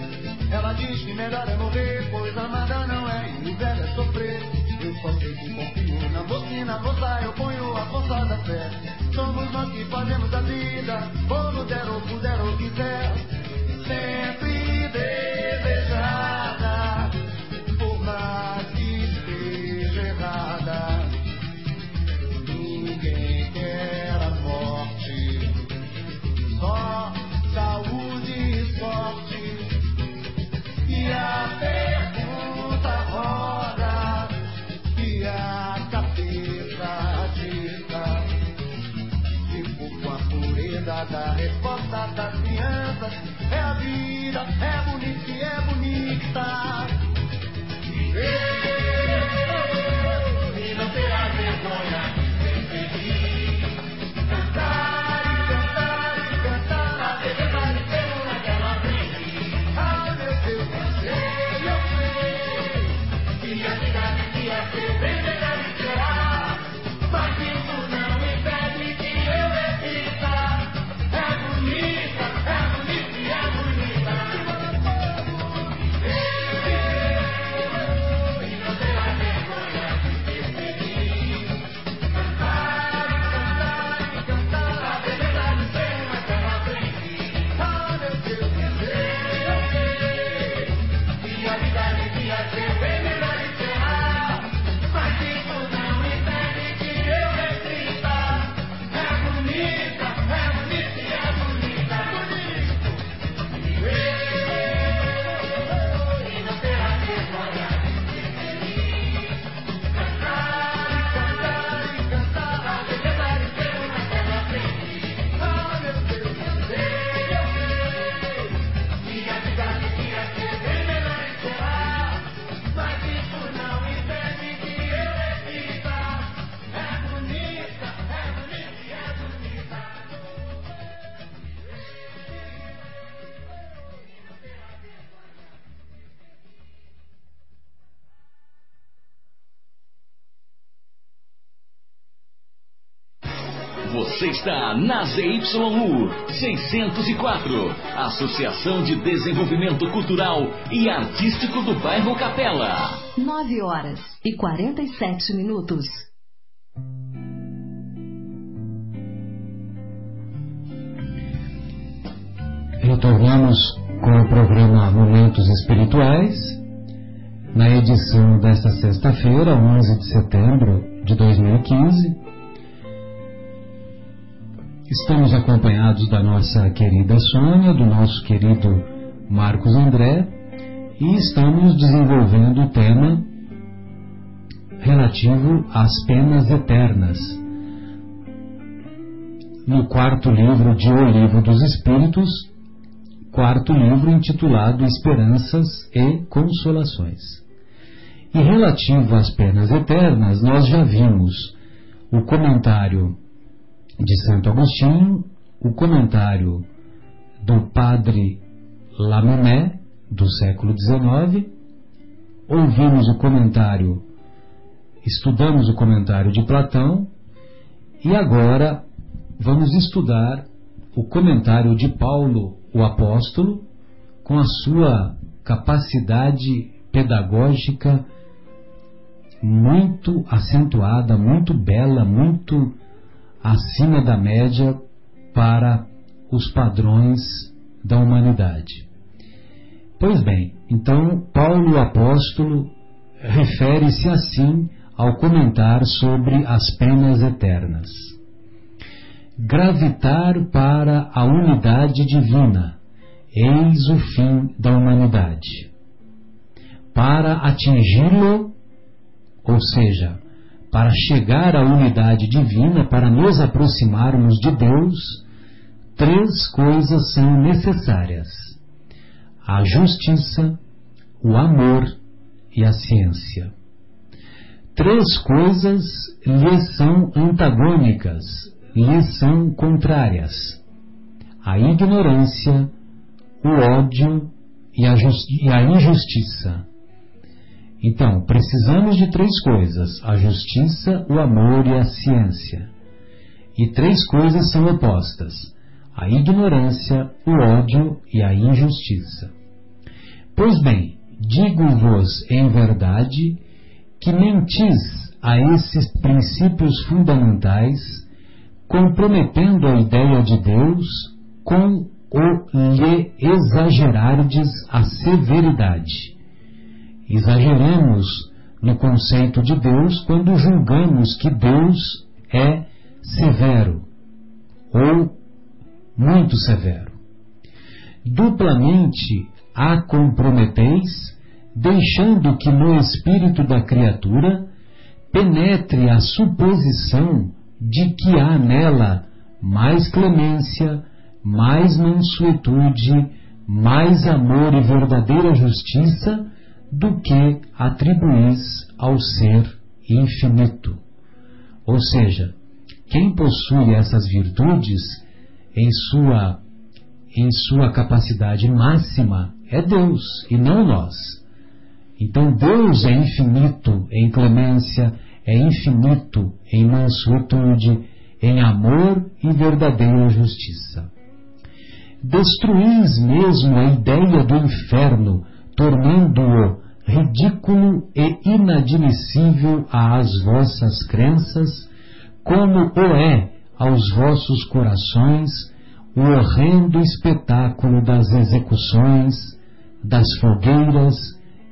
Ela diz que melhor é morrer, pois amada não é e o velho é sofrer. Eu só sei que confio na e na moça eu ponho a força da fé. Somos nós que fazemos a vida, como der ou puder ou quiser. Sempre desejada, está na ZYU 604, Associação de Desenvolvimento Cultural e Artístico do Bairro Capela. 9 horas e 47 minutos. Retornamos com o programa Momentos Espirituais, na edição desta sexta-feira, 11 de setembro de 2015. Estamos acompanhados da nossa querida Sônia, do nosso querido Marcos André, e estamos desenvolvendo o tema relativo às penas eternas. No quarto livro de O Livro dos Espíritos, quarto livro intitulado Esperanças e Consolações. E relativo às penas eternas, nós já vimos o comentário de Santo Agostinho, o comentário do padre Lamemé, do século XIX, ouvimos o comentário, estudamos o comentário de Platão, e agora vamos estudar o comentário de Paulo, o apóstolo, com a sua capacidade pedagógica muito acentuada, muito bela, muito acima da média para os padrões da humanidade. Pois bem, então Paulo apóstolo refere-se assim ao comentar sobre as penas eternas gravitar para a unidade divina, eis o fim da humanidade. Para atingi-lo, ou seja, para chegar à unidade divina, para nos aproximarmos de Deus, três coisas são necessárias: a justiça, o amor e a ciência. Três coisas lhes são antagônicas, lhes são contrárias: a ignorância, o ódio e a, e a, injustiça. Então, precisamos de três coisas: a justiça, o amor e a ciência. E três coisas são opostas: a ignorância, o ódio e a injustiça. Pois bem, digo-vos em verdade que mentis a esses princípios fundamentais comprometendo a ideia de Deus com o lhe exagerardes a severidade. Exageremos no conceito de Deus quando julgamos que Deus é severo ou muito severo. Duplamente a comprometeis, deixando que no espírito da criatura penetre a suposição de que há nela mais clemência, mais mansuetude, mais amor e verdadeira justiça do que atribuís ao ser infinito. Ou seja, quem possui essas virtudes em sua em sua capacidade máxima é Deus e não nós. Então Deus é infinito em clemência, é infinito em mansuetude, em amor e verdadeira justiça. Destruís mesmo a ideia do inferno, tornando-o ridículo e inadmissível às vossas crenças, como o é aos vossos corações o horrendo espetáculo das execuções, das fogueiras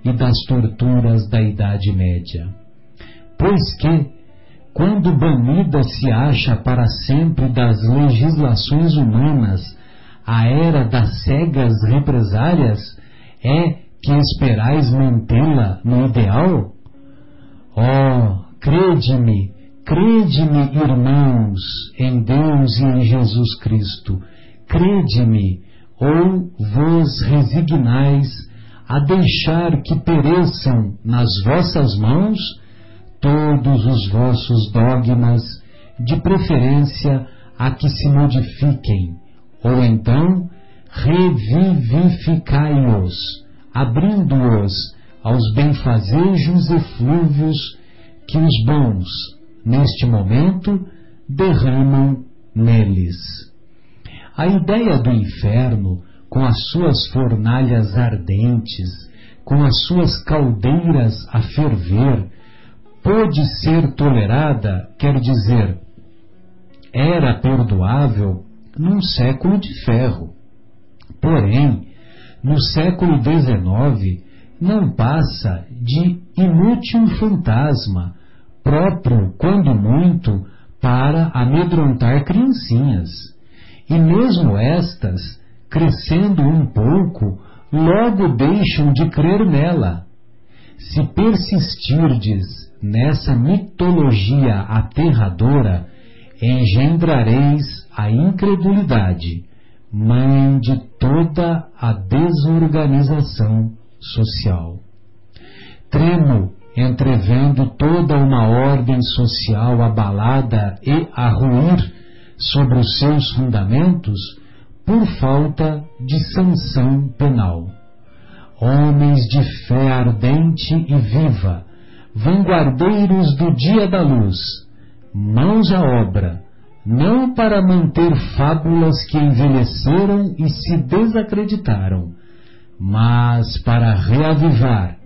e das torturas da Idade Média. Pois que, quando banida se acha para sempre das legislações humanas a era das cegas represálias, é que esperais mantê-la no ideal? Oh, crede-me, crede-me, irmãos, em Deus e em Jesus Cristo, crede-me, ou vos resignais a deixar que pereçam nas vossas mãos todos os vossos dogmas, de preferência a que se modifiquem, ou então revivificai-os, abrindo-os aos benfazejos eflúvios que os bons, neste momento, derramam neles. A ideia do inferno, com as suas fornalhas ardentes, com as suas caldeiras a ferver, pôde ser tolerada, quer dizer, era perdoável num século de ferro. Porém, no século XIX, não passa de inútil fantasma, próprio, quando muito, para amedrontar criancinhas. E mesmo estas, crescendo um pouco, logo deixam de crer nela. Se persistirdes nessa mitologia aterradora, engendrareis a incredulidade, mãe de toda a desorganização social. Tremo entrevendo toda uma ordem social abalada e a ruir sobre os seus fundamentos por falta de sanção penal. Homens de fé ardente e viva, vanguardeiros do dia da luz, mãos à obra, não para manter fábulas que envelheceram e se desacreditaram, mas para reavivar,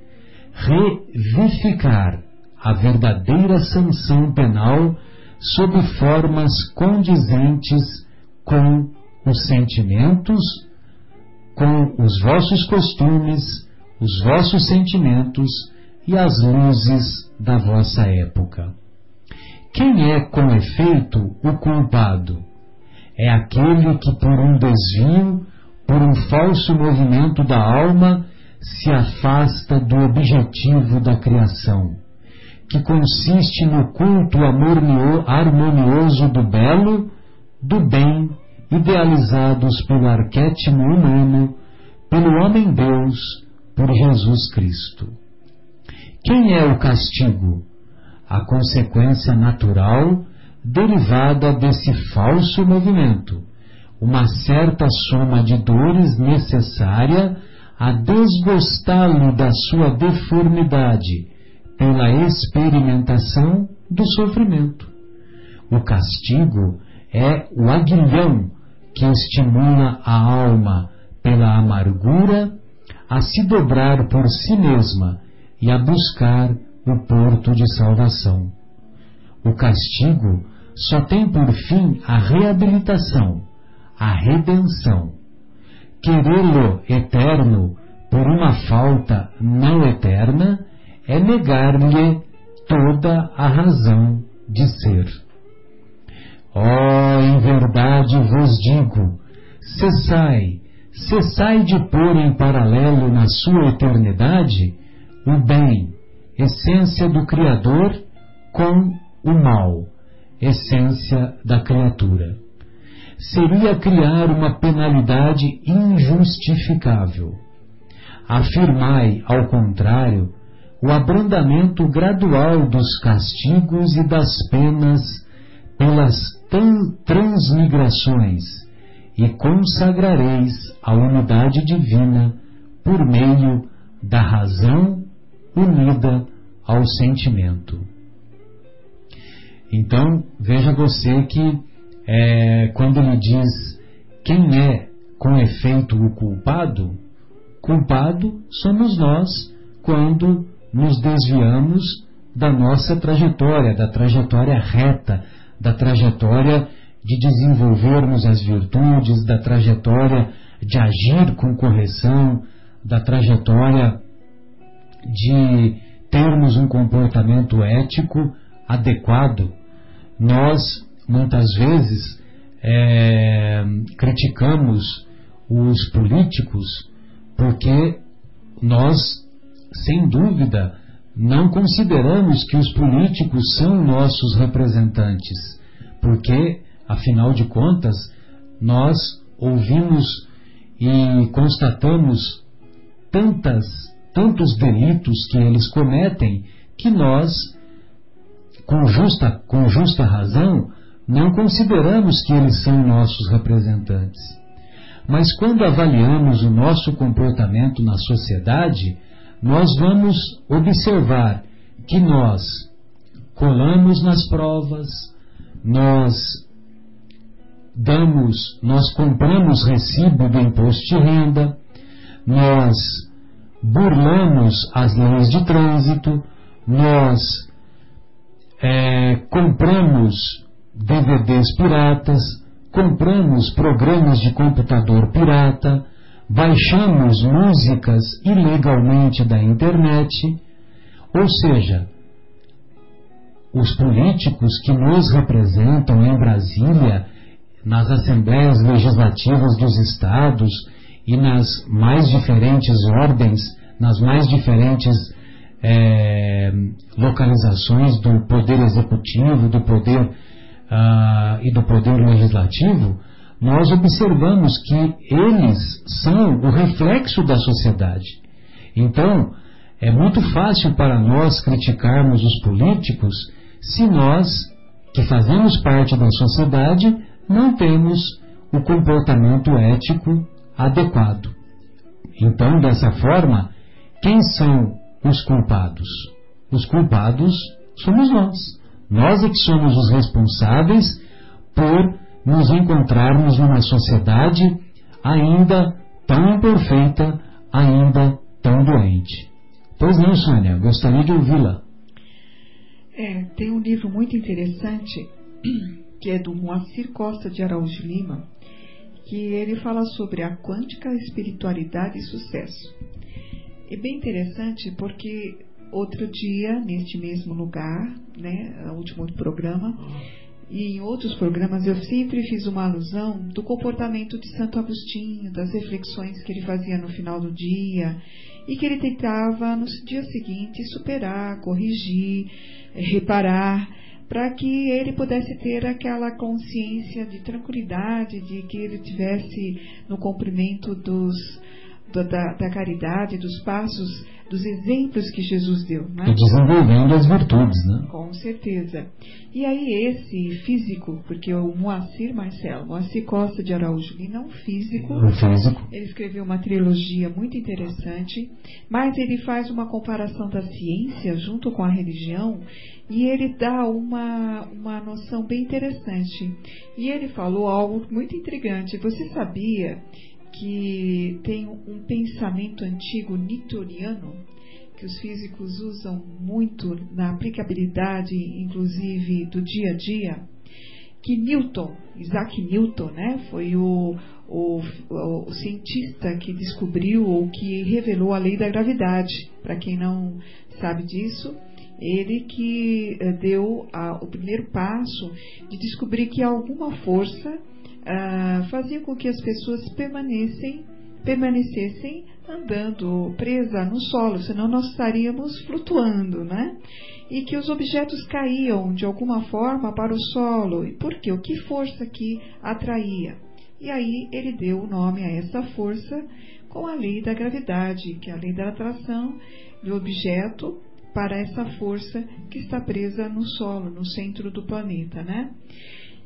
revificar a verdadeira sanção penal sob formas condizentes com os sentimentos, com os vossos costumes, os vossos sentimentos e as luzes da vossa época. Quem é, com efeito, o culpado? É aquele que, por um desvio, por um falso movimento da alma, se afasta do objetivo da criação, que consiste no culto harmonioso do belo, do bem, idealizados pelo arquétipo humano, pelo homem-deus, por Jesus Cristo. Quem é o castigo? A consequência natural derivada desse falso movimento, uma certa soma de dores necessária a desgostá-lo da sua deformidade pela experimentação do sofrimento. O castigo é o aguilhão que estimula a alma pela amargura a se dobrar por si mesma e a buscar o porto de salvação. O castigo só tem por fim a reabilitação, a redenção. Querê-lo eterno por uma falta não eterna é negar-lhe toda a razão de ser. Oh, em verdade vos digo, cessai, cessai de pôr em paralelo na sua eternidade o bem, essência do Criador, com o mal, essência da criatura. Seria criar uma penalidade injustificável. Afirmai, ao contrário, o abrandamento gradual dos castigos e das penas pelas transmigrações, e consagrareis a unidade divina por meio da razão unida ao sentimento. Então, veja você que é, quando ele diz quem é com efeito o culpado, culpado somos nós quando nos desviamos da nossa trajetória, da trajetória reta, da trajetória de desenvolvermos as virtudes, da trajetória de agir com correção, da trajetória de termos um comportamento ético adequado, nós muitas vezes é, criticamos os políticos porque nós, sem dúvida, não consideramos que os políticos são nossos representantes, porque, afinal de contas, nós ouvimos e constatamos tantas tantos delitos que eles cometem que nós, com justa, com justa razão, não consideramos que eles são nossos representantes. Mas quando avaliamos o nosso comportamento na sociedade, nós vamos observar que nós colamos nas provas, nós damos, nós compramos recibo do imposto de renda, nós burlamos as leis de trânsito, nós é, compramos DVDs piratas, compramos programas de computador pirata, baixamos músicas ilegalmente da internet, ou seja, os políticos que nos representam em Brasília, nas assembleias legislativas dos estados e nas mais diferentes ordens, nas mais diferentes é, localizações do poder executivo, do poder uh, e do poder legislativo, nós observamos que eles são o reflexo da sociedade. Então, é muito fácil para nós criticarmos os políticos se nós, que fazemos parte da sociedade, não temos o comportamento ético adequado. Então, dessa forma, quem são os culpados? Os culpados somos nós. Nós é que somos os responsáveis por nos encontrarmos numa sociedade ainda tão imperfeita, ainda tão doente. Pois não, Sônia, gostaria de ouvi-la. É, tem um livro muito interessante [CLEARS THROAT] que é do Moacir Costa de Araújo Lima, que ele fala sobre a quântica, espiritualidade e sucesso. É bem interessante porque outro dia, neste mesmo lugar, né, último programa, e em outros programas eu sempre fiz uma alusão do comportamento de Santo Agostinho, das reflexões que ele fazia no final do dia e que ele tentava no dia seguinte superar, corrigir, reparar, para que ele pudesse ter aquela consciência de tranquilidade, de que ele tivesse no cumprimento dos da, da, caridade, dos passos, dos exemplos que Jesus deu. Né? E desenvolvendo as virtudes, né? Com certeza. E aí esse físico, porque o Moacir Marcelo, Moacir Costa de Araújo Lima é um físico. Um físico. Ele escreveu uma trilogia muito interessante, mas ele faz uma comparação da ciência junto com a religião e ele dá uma, uma noção bem interessante. E ele falou algo muito intrigante. Você sabia que tem um pensamento antigo newtoniano que os físicos usam muito na aplicabilidade, inclusive do dia a dia, que Newton, Isaac Newton, né, foi o, o, o, o cientista que descobriu ou que revelou a lei da gravidade. Para quem não sabe disso, ele que eh, deu a, o primeiro passo de descobrir que alguma força ah, fazia com que as pessoas permanecessem, permanecessem andando presa no solo, senão nós estaríamos flutuando, né? E que os objetos caíam de alguma forma para o solo. E por quê? O que força que atraía? E aí ele deu o nome a essa força com a lei da gravidade, que é a lei da atração do objeto para essa força que está presa no solo, no centro do planeta, né?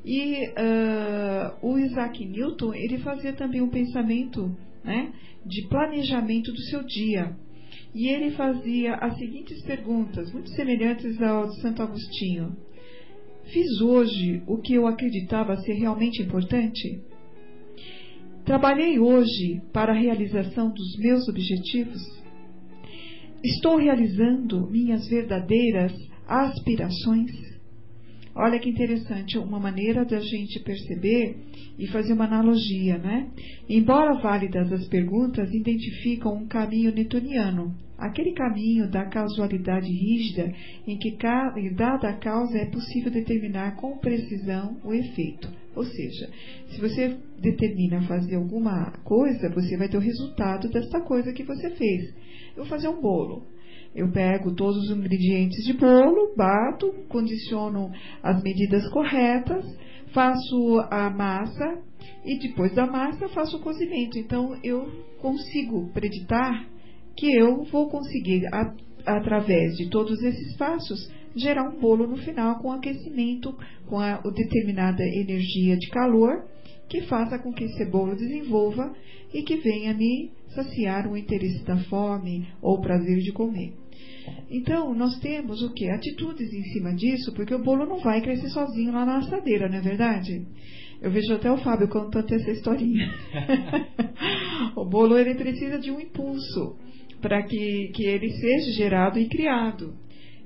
E uh, o Isaac Newton, ele fazia também um pensamento né, de planejamento do seu dia. E ele fazia as seguintes perguntas, muito semelhantes ao de Santo Agostinho. Fiz hoje o que eu acreditava ser realmente importante? Trabalhei hoje para a realização dos meus objetivos? Estou realizando minhas verdadeiras aspirações? Olha que interessante, uma maneira da gente perceber e fazer uma analogia, né? Embora válidas as perguntas, identificam um caminho newtoniano, aquele caminho da casualidade rígida em que, dada a causa, é possível determinar com precisão o efeito. Ou seja, se você determina fazer alguma coisa, você vai ter o resultado dessa coisa que você fez. Eu vou fazer um bolo. Eu pego todos os ingredientes de bolo, bato, condiciono as medidas corretas, faço a massa e depois da massa faço o cozimento. Então eu consigo preditar que eu vou conseguir, a, através de todos esses passos, gerar um bolo no final com aquecimento, com a, a determinada energia de calor que faça com que esse bolo desenvolva e que venha me saciar o interesse da fome ou o prazer de comer. Então, nós temos o que? Atitudes em cima disso, porque o bolo não vai crescer sozinho lá na assadeira, não é verdade? Eu vejo até o Fábio contando essa historinha. [LAUGHS] o bolo ele precisa de um impulso para que, que ele seja gerado e criado.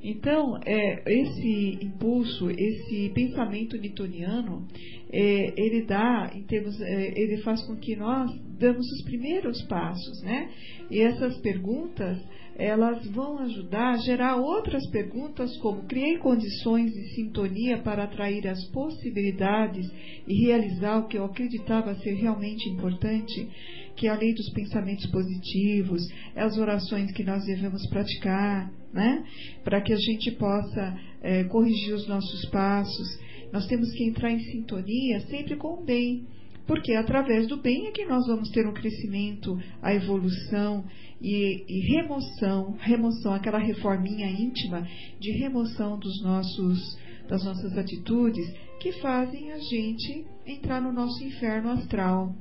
Então, é, esse impulso, esse pensamento newtoniano, é, ele dá, em termos, é, ele faz com que nós damos os primeiros passos, né? E essas perguntas, elas vão ajudar a gerar outras perguntas, como criei condições de sintonia para atrair as possibilidades e realizar o que eu acreditava ser realmente importante, que é a lei dos pensamentos positivos, é as orações que nós devemos praticar, né? Para que a gente possa é, corrigir os nossos passos. Nós temos que entrar em sintonia sempre com o bem, porque através do bem é que nós vamos ter um crescimento, a evolução e, e remoção, remoção, aquela reforminha íntima de remoção dos nossos, das nossas atitudes que fazem a gente entrar no nosso inferno astral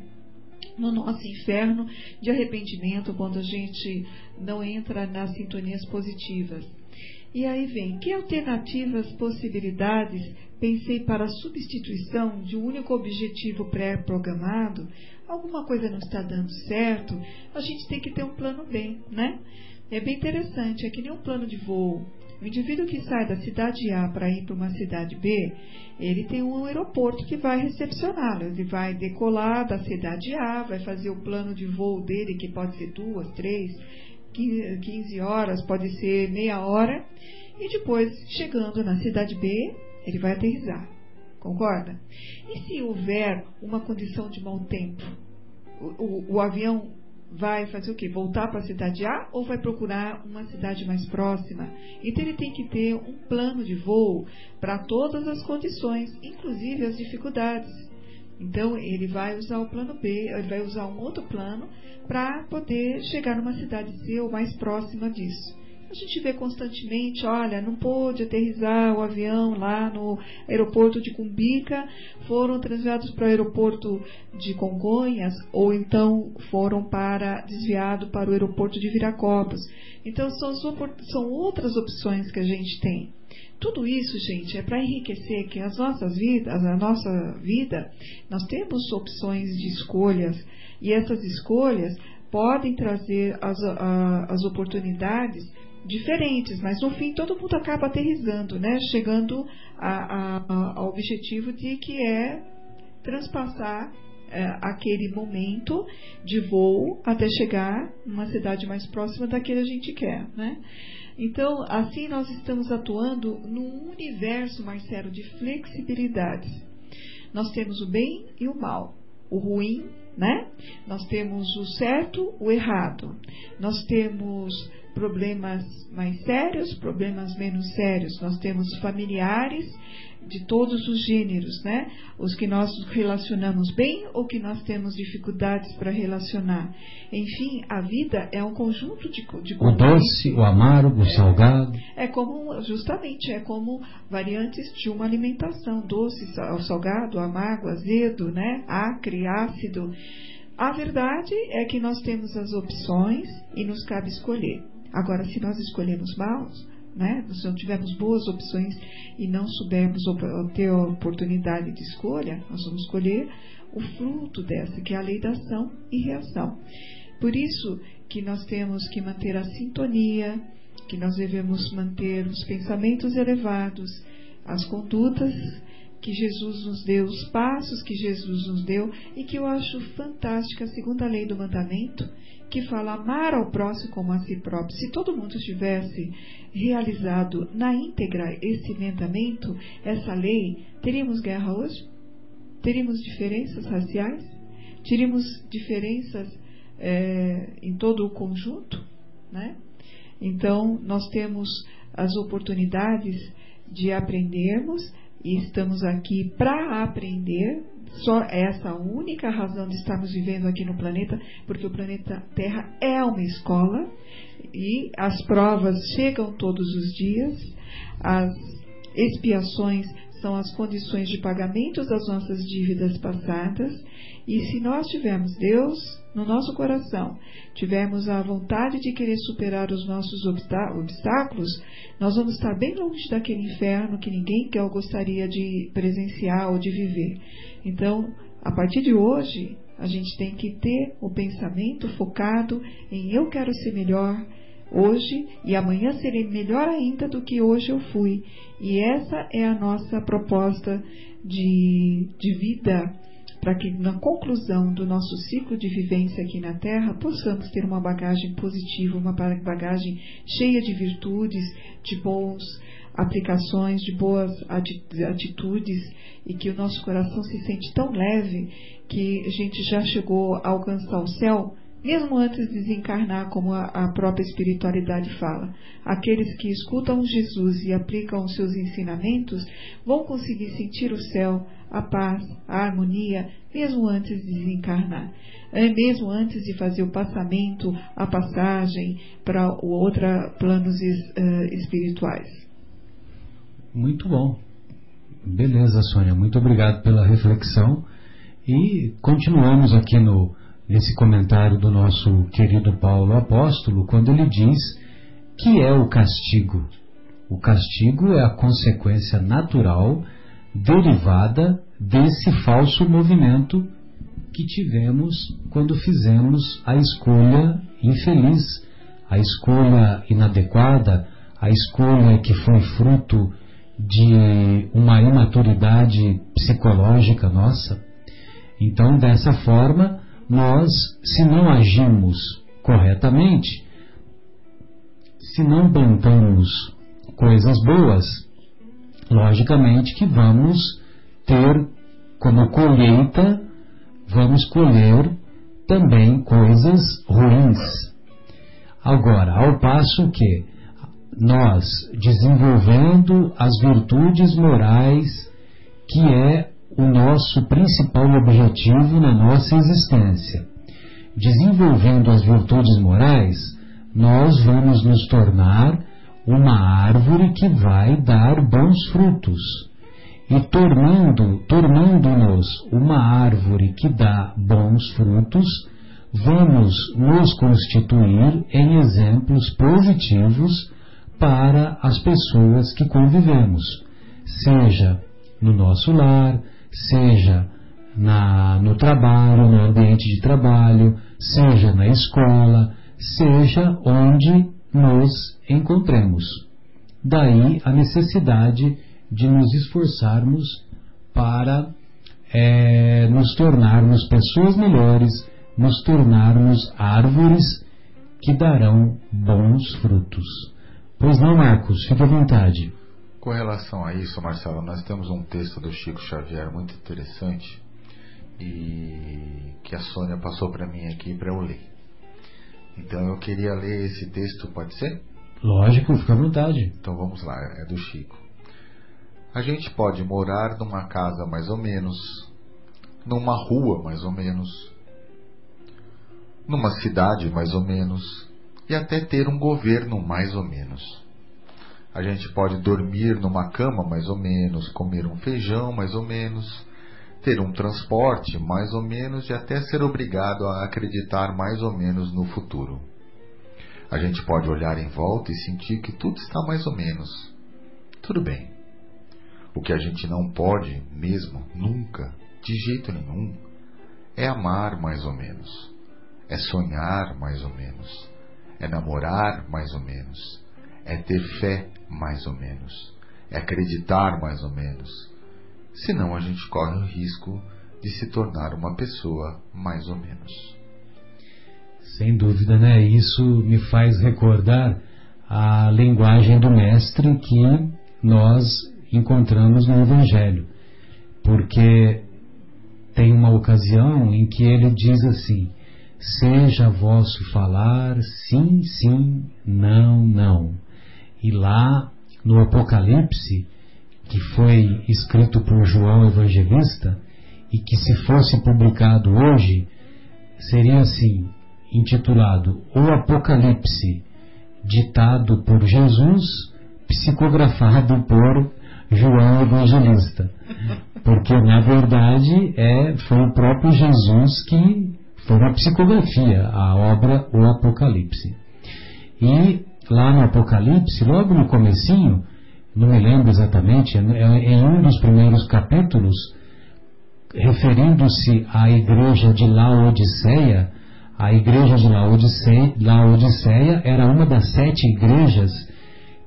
no nosso inferno de arrependimento quando a gente não entra nas sintonias positivas. E aí vem, que alternativas, possibilidades pensei para a substituição de um único objetivo pré-programado? Alguma coisa não está dando certo? A gente tem que ter um plano B, né? É bem interessante, é que nem um plano de voo. O indivíduo que sai da cidade A para ir para uma cidade B, ele tem um aeroporto que vai recepcioná-lo. Ele vai decolar da cidade A, vai fazer o plano de voo dele, que pode ser duas, três, 15 horas, pode ser meia hora, e depois, chegando na cidade B, ele vai aterrissar. Concorda? E se houver uma condição de mau tempo? O, o, o avião vai fazer o quê? Voltar para a cidade A ou vai procurar uma cidade mais próxima? Então ele tem que ter um plano de voo para todas as condições, inclusive as dificuldades. Então ele vai usar o plano B, ele vai usar um outro plano para poder chegar numa cidade C ou mais próxima disso. A gente vê constantemente, olha, não pôde aterrizar o avião lá no aeroporto de Cumbica, foram transviados para o aeroporto de Congonhas, ou então foram para desviado para o aeroporto de Viracopos. Então são, são outras opções que a gente tem. Tudo isso, gente, é para enriquecer que as nossas vidas, a nossa vida, nós temos opções de escolhas e essas escolhas podem trazer as, as oportunidades diferentes, mas no fim todo mundo acaba aterrizando, né? chegando a, a, ao objetivo de que é transpassar é, aquele momento de voo até chegar numa cidade mais próxima da que a gente quer. Né? Então, assim nós estamos atuando num universo, Marcelo, de flexibilidades. Nós temos o bem e o mal, o ruim, né? Nós temos o certo, o errado. Nós temos problemas mais sérios, problemas menos sérios. Nós temos familiares de todos os gêneros, né? Os que nós relacionamos bem ou que nós temos dificuldades para relacionar. Enfim, a vida é um conjunto de, de O doce, o amargo, o é, salgado. É como, justamente, é como variantes de uma alimentação: doce, salgado, amargo, azedo, né? Acre, ácido. A verdade é que nós temos as opções e nos cabe escolher. Agora, se nós escolhemos mal, né, se não tivermos boas opções e não soubermos ter a oportunidade de escolha, nós vamos escolher o fruto dessa, que é a lei da ação e reação. Por isso que nós temos que manter a sintonia, que nós devemos manter os pensamentos elevados, as condutas que Jesus nos deu, os passos que Jesus nos deu e que eu acho fantástica, a segunda lei do mandamento, que fala amar ao próximo como a si próprio. Se todo mundo tivesse realizado na íntegra esse mandamento, essa lei, teríamos guerra hoje? Teríamos diferenças raciais? Teríamos diferenças é, em todo o conjunto? Né? Então, nós temos as oportunidades de aprendermos e estamos aqui para aprender. Só essa única razão de estarmos vivendo aqui no planeta, porque o planeta Terra é uma escola e as provas chegam todos os dias, as expiações são as condições de pagamento das nossas dívidas passadas. E se nós tivermos Deus no nosso coração, tivermos a vontade de querer superar os nossos obstáculos, nós vamos estar bem longe daquele inferno que ninguém quer ou gostaria de presenciar ou de viver. Então, a partir de hoje, a gente tem que ter o pensamento focado em eu quero ser melhor, hoje e amanhã serei melhor ainda do que hoje eu fui. E essa é a nossa proposta de, de vida, para que na conclusão do nosso ciclo de vivência aqui na Terra possamos ter uma bagagem positiva, uma bagagem cheia de virtudes, de bons aplicações, de boas atitudes e que o nosso coração se sente tão leve que a gente já chegou a alcançar o céu mesmo antes de desencarnar, como a, própria espiritualidade fala. Aqueles que escutam Jesus e aplicam os seus ensinamentos vão conseguir sentir o céu, a paz, a harmonia, mesmo antes de desencarnar. É mesmo antes de fazer o passamento, a passagem para outros planos uh, espirituais. Muito bom. Beleza, Sônia. Muito obrigado pela reflexão. E continuamos aqui no nesse comentário do nosso querido Paulo Apóstolo, quando ele diz que é o castigo. O castigo é a consequência natural derivada desse falso movimento que tivemos quando fizemos a escolha infeliz, a escolha inadequada, a escolha que foi fruto de uma imaturidade psicológica nossa. Então, dessa forma, nós, se não agimos corretamente, se não plantamos coisas boas, logicamente que vamos ter como colheita, vamos colher também coisas ruins. Agora, ao passo que nós desenvolvendo as virtudes morais, que é o nosso principal objetivo na nossa existência. Desenvolvendo as virtudes morais, nós vamos nos tornar uma árvore que vai dar bons frutos. E tornando, tornando-nos uma árvore que dá bons frutos, vamos nos constituir em exemplos positivos para as pessoas que convivemos, seja no nosso lar, seja na, no trabalho, no ambiente de trabalho, seja na escola, seja onde nos encontremos. Daí a necessidade de nos esforçarmos para é, nos tornarmos pessoas melhores, nos tornarmos árvores que darão bons frutos. Pois não, Marcos, fique à vontade. Com relação a isso, Marcelo, nós temos um texto do Chico Xavier muito interessante e que a Sônia passou para mim aqui para eu ler. Então eu queria ler esse texto, pode ser? Lógico, fica à vontade. Então vamos lá, é do Chico. A gente pode morar numa casa mais ou menos, numa rua mais ou menos, numa cidade mais ou menos, e até ter um governo mais ou menos. A gente pode dormir numa cama mais ou menos, comer um feijão mais ou menos, ter um transporte mais ou menos e até ser obrigado a acreditar mais ou menos no futuro. A gente pode olhar em volta e sentir que tudo está mais ou menos. Tudo bem. O que a gente não pode, mesmo, nunca, de jeito nenhum, é amar mais ou menos, é sonhar mais ou menos, é namorar mais ou menos, é ter fé mais ou menos, é acreditar mais ou menos. Senão a gente corre o risco de se tornar uma pessoa mais ou menos. Sem dúvida, né? Isso me faz recordar a linguagem do Mestre que nós encontramos no Evangelho. Porque tem uma ocasião em que ele diz assim: Seja vosso falar sim, sim, não, não e lá no Apocalipse, que foi escrito por João Evangelista, e que se fosse publicado hoje, seria assim, intitulado O Apocalipse, ditado por Jesus, psicografado por João Evangelista. Porque, na verdade, é, foi o próprio Jesus que foi uma psicografia, a obra O Apocalipse. E lá no Apocalipse, logo no comecinho, não me lembro exatamente, é, é em um dos primeiros capítulos, referindo-se à igreja de Laodiceia, a igreja de Laodiceia, Laodiceia era uma das sete igrejas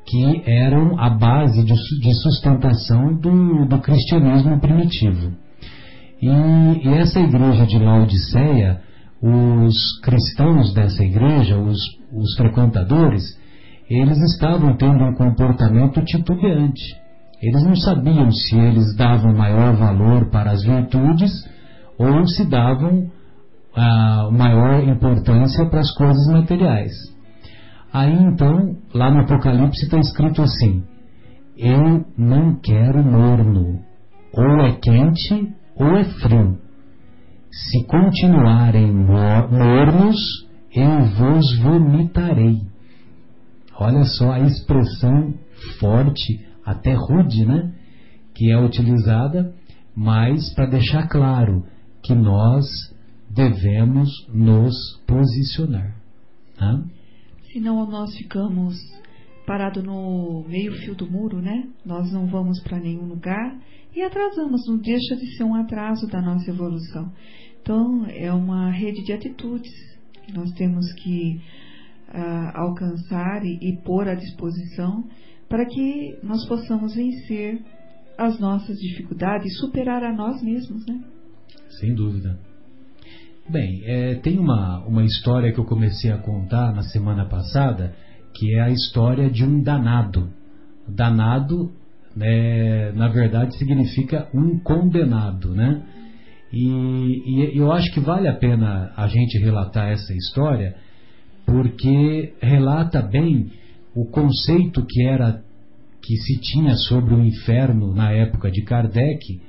que eram a base de, de sustentação do, do, cristianismo primitivo. E, e, essa igreja de Laodiceia, os cristãos dessa igreja, os, os frequentadores, eles estavam tendo um comportamento titubeante. Eles não sabiam se eles davam maior valor para as virtudes ou se davam ah, maior importância para as coisas materiais. Aí então, lá no Apocalipse está escrito assim: Eu não quero morno, ou é quente ou é frio. Se continuarem mornos, eu vos vomitarei. Olha só a expressão forte, até rude, né? Que é utilizada, mas para deixar claro que nós devemos nos posicionar. Né? Senão nós ficamos parados no meio fio do muro, né? Nós não vamos para nenhum lugar e atrasamos, não deixa de ser um atraso da nossa evolução. Então, é uma rede de atitudes nós temos que alcançar e, e pôr à disposição para que nós possamos vencer as nossas dificuldades superar a nós mesmos, né? Sem dúvida. Bem, é, tem uma, uma história que eu comecei a contar na semana passada, que é a história de um danado. Danado, né, na verdade, significa um condenado, né? E, e eu acho que vale a pena a gente relatar essa história, porque relata bem o conceito que era que se tinha sobre o inferno na época de Kardec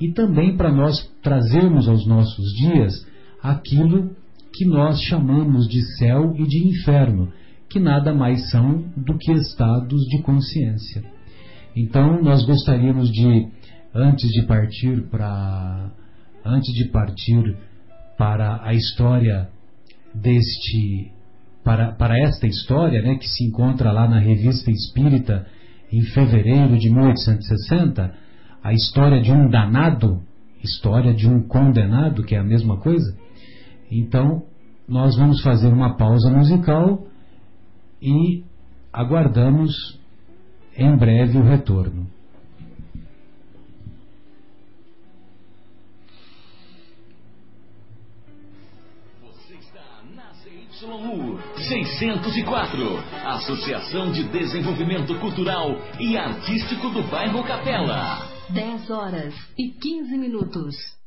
e também para nós trazermos aos nossos dias aquilo que nós chamamos de céu e de inferno, que nada mais são do que estados de consciência. Então, nós gostaríamos de, antes de partir para antes de partir para a história deste para, para esta história, né, que se encontra lá na Revista Espírita em fevereiro de 1860, a história de um danado, história de um condenado, que é a mesma coisa. Então, nós vamos fazer uma pausa musical e aguardamos em breve o retorno. Você está na CYU 604, Associação de Desenvolvimento Cultural e Artístico do Bairro Capela. 10 horas e 15 minutos.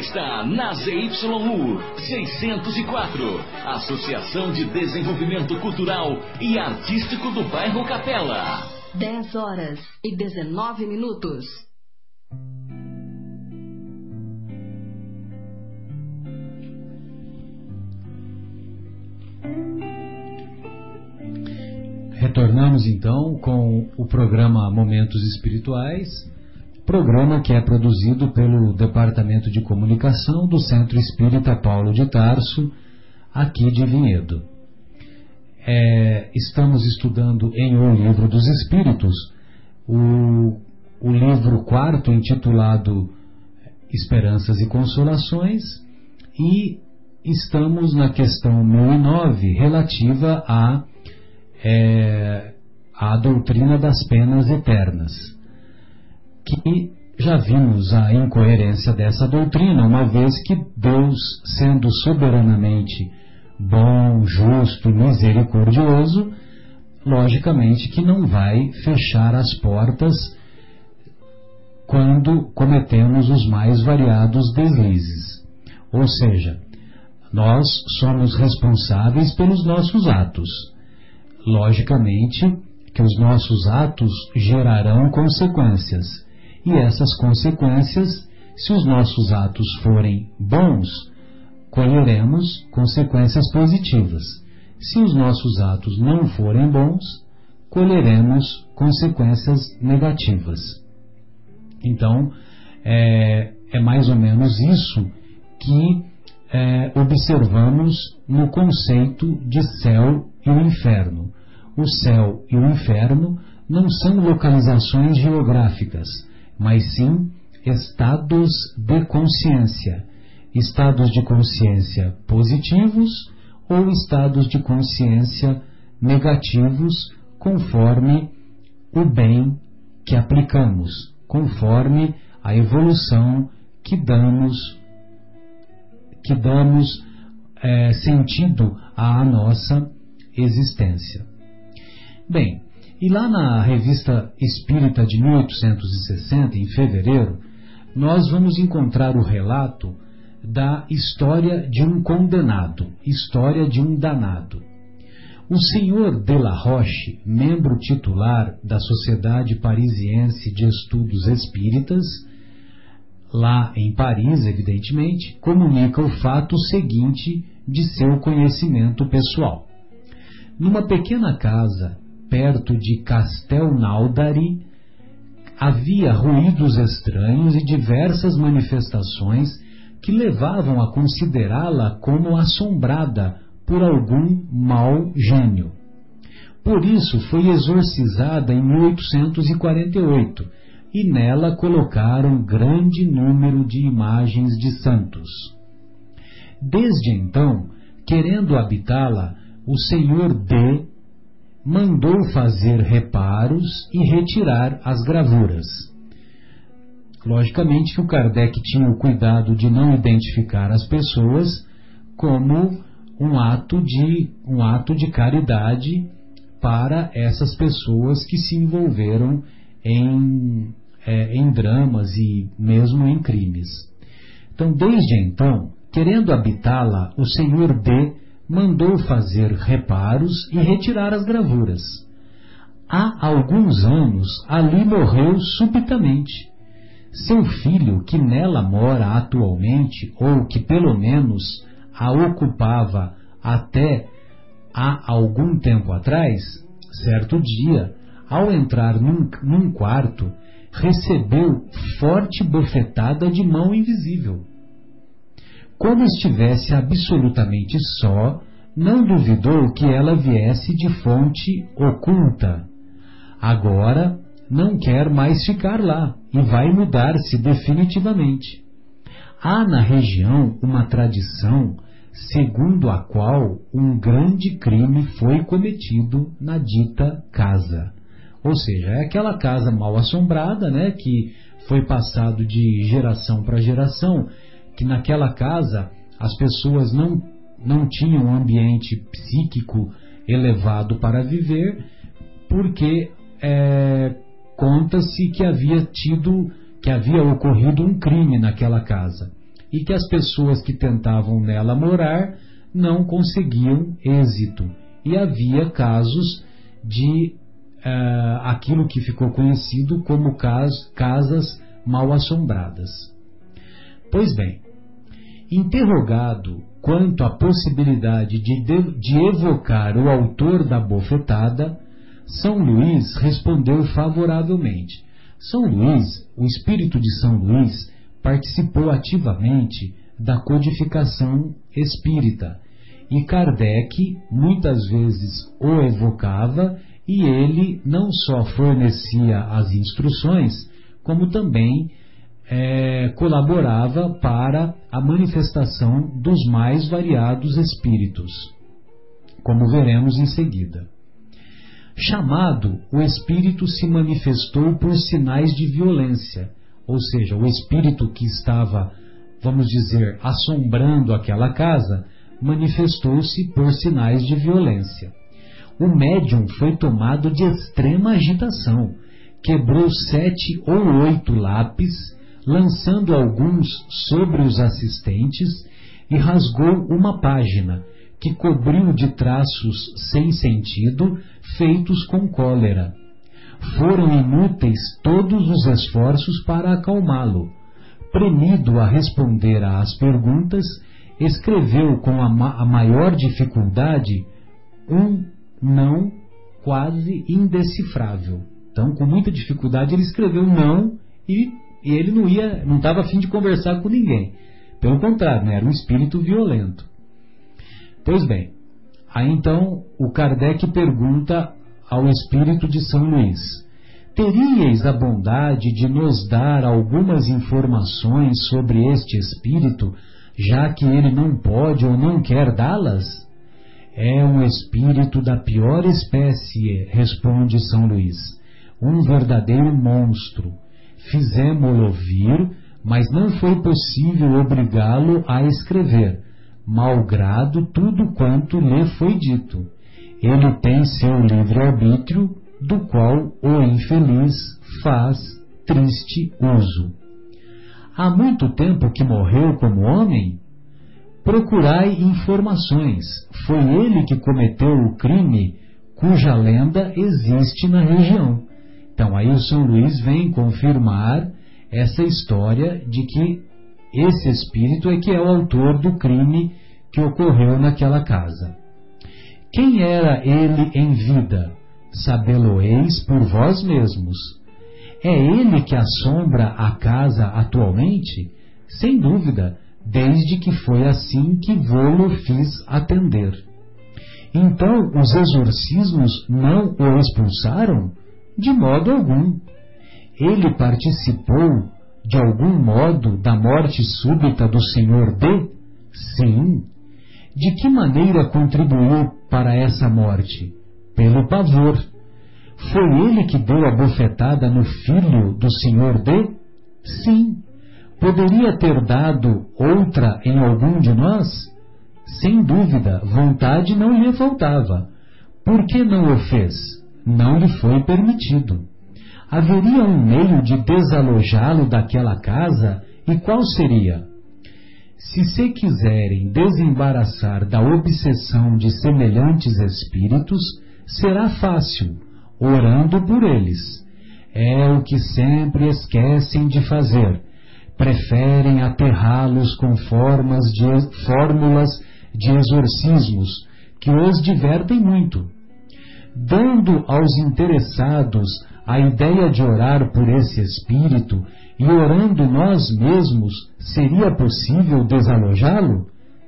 Está na ZYU 604, Associação de Desenvolvimento Cultural e Artístico do Bairro Capela. 10 horas e 19 minutos. Retornamos então com o programa Momentos Espirituais, programa que é produzido pelo Departamento de Comunicação do Centro Espírita Paulo de Tarso, aqui de Vinhedo. É, estamos estudando em O Livro dos Espíritos o, o livro quarto intitulado Esperanças e Consolações e estamos na questão 1009 relativa a é, a doutrina das penas eternas, que já vimos a incoerência dessa doutrina, uma vez que Deus, sendo soberanamente bom, justo misericordioso, logicamente que não vai fechar as portas quando cometemos os mais variados deslizes. Ou seja, nós somos responsáveis pelos nossos atos. Logicamente que os nossos atos gerarão consequências, e essas consequências, se os nossos atos forem bons, colheremos consequências positivas. Se os nossos atos não forem bons, colheremos consequências negativas. Então, é, é mais ou menos isso que é, observamos no conceito de céu e o inferno. O céu e o inferno não são localizações geográficas, mas sim estados de consciência. Estados de consciência positivos ou estados de consciência negativos, conforme o bem que aplicamos, conforme a evolução que damos, que damos é, sentido à nossa existência. Bem, e lá na revista Espírita de 1860, em fevereiro, nós vamos encontrar o relato da história de um condenado, história de um danado. O senhor de la Roche, membro titular da Sociedade Parisiense de Estudos Espíritas, lá em Paris, evidentemente, comunica o fato seguinte de seu conhecimento pessoal. Numa pequena casa perto de Castelnaudary, havia ruídos estranhos e diversas manifestações que levavam a considerá-la como assombrada por algum mau gênio. Por isso foi exorcizada em 1848 e nela colocaram grande número de imagens de santos. Desde então, querendo habitá-la, o senhor D mandou fazer reparos e retirar as gravuras. Logicamente que o Kardec tinha o cuidado de não identificar as pessoas como um ato de um ato de caridade para essas pessoas que se envolveram em, é, em dramas e mesmo em crimes. Então, desde então, querendo habitá-la, o senhor D mandou fazer reparos e retirar as gravuras. Há alguns anos, ali morreu subitamente. Seu filho, que nela mora atualmente, ou que pelo menos a ocupava até há algum tempo atrás, certo dia, ao entrar num, num quarto, recebeu forte bofetada de mão invisível. Como estivesse absolutamente só, não duvidou que ela viesse de fonte oculta. Agora não quer mais ficar lá e vai mudar-se definitivamente. Há na região uma tradição segundo a qual um grande crime foi cometido na dita casa. Ou seja, é aquela casa mal assombrada, né, que foi passado de geração para geração, que naquela casa as pessoas não, não tinham um ambiente psíquico elevado para viver, porque é, conta-se que havia tido, que havia ocorrido um crime naquela casa e que as pessoas que tentavam nela morar não conseguiam êxito. E havia casos de uh, aquilo que ficou conhecido como cas casas mal assombradas. Pois bem, interrogado quanto à possibilidade de, de, de evocar o autor da bofetada, São Luís respondeu favoravelmente. São Luís, o espírito de São Luís, participou ativamente da codificação espírita e Kardec muitas vezes o evocava e ele não só fornecia as instruções, como também é, colaborava para a manifestação dos mais variados espíritos, como veremos em seguida. Chamado, o espírito se manifestou por sinais de violência ou seja, o espírito que estava, vamos dizer, assombrando aquela casa, manifestou-se por sinais de violência. O médium foi tomado de extrema agitação, quebrou sete ou oito lápis, lançando alguns sobre os assistentes e rasgou uma página, que cobriu de traços sem sentido, feitos com cólera foram inúteis todos os esforços para acalmá-lo. Premido a responder às perguntas, escreveu com a, ma a maior dificuldade um não quase indecifrável. Então, com muita dificuldade, ele escreveu não e, e ele não ia, não estava afim de conversar com ninguém. Pelo contrário, né, era um espírito violento. Pois bem, aí então o Kardec pergunta ao espírito de São Luís: Teríeis a bondade de nos dar algumas informações sobre este espírito, já que ele não pode ou não quer dá-las? É um espírito da pior espécie, responde São Luís, um verdadeiro monstro. Fizemo-lo vir, mas não foi possível obrigá-lo a escrever, malgrado tudo quanto lhe foi dito ele tem seu livre-arbítrio, do qual o infeliz faz triste uso. Há muito tempo que morreu como homem? Procurai informações. Foi ele que cometeu o crime cuja lenda existe na região. Então, aí o São Luís vem confirmar essa história de que esse espírito é que é o autor do crime que ocorreu naquela casa. Quem era ele em vida? Sabê-lo-eis por vós mesmos. É ele que assombra a casa atualmente? Sem dúvida, desde que foi assim que vou-lo fiz atender. Então os exorcismos não o expulsaram? De modo algum. Ele participou, de algum modo, da morte súbita do Senhor D? Sim. De que maneira contribuiu para essa morte? Pelo pavor. Foi ele que deu a bofetada no filho do Senhor D? Sim. Poderia ter dado outra em algum de nós? Sem dúvida, vontade não lhe faltava. Por que não o fez? Não lhe foi permitido. Haveria um meio de desalojá-lo daquela casa? E qual seria? Se se quiserem desembaraçar da obsessão de semelhantes espíritos, será fácil, orando por eles. É o que sempre esquecem de fazer. Preferem aterrá-los com formas de, fórmulas de exorcismos que os divertem muito. Dando aos interessados a ideia de orar por esse espírito e orando nós mesmos, seria possível desalojá-lo?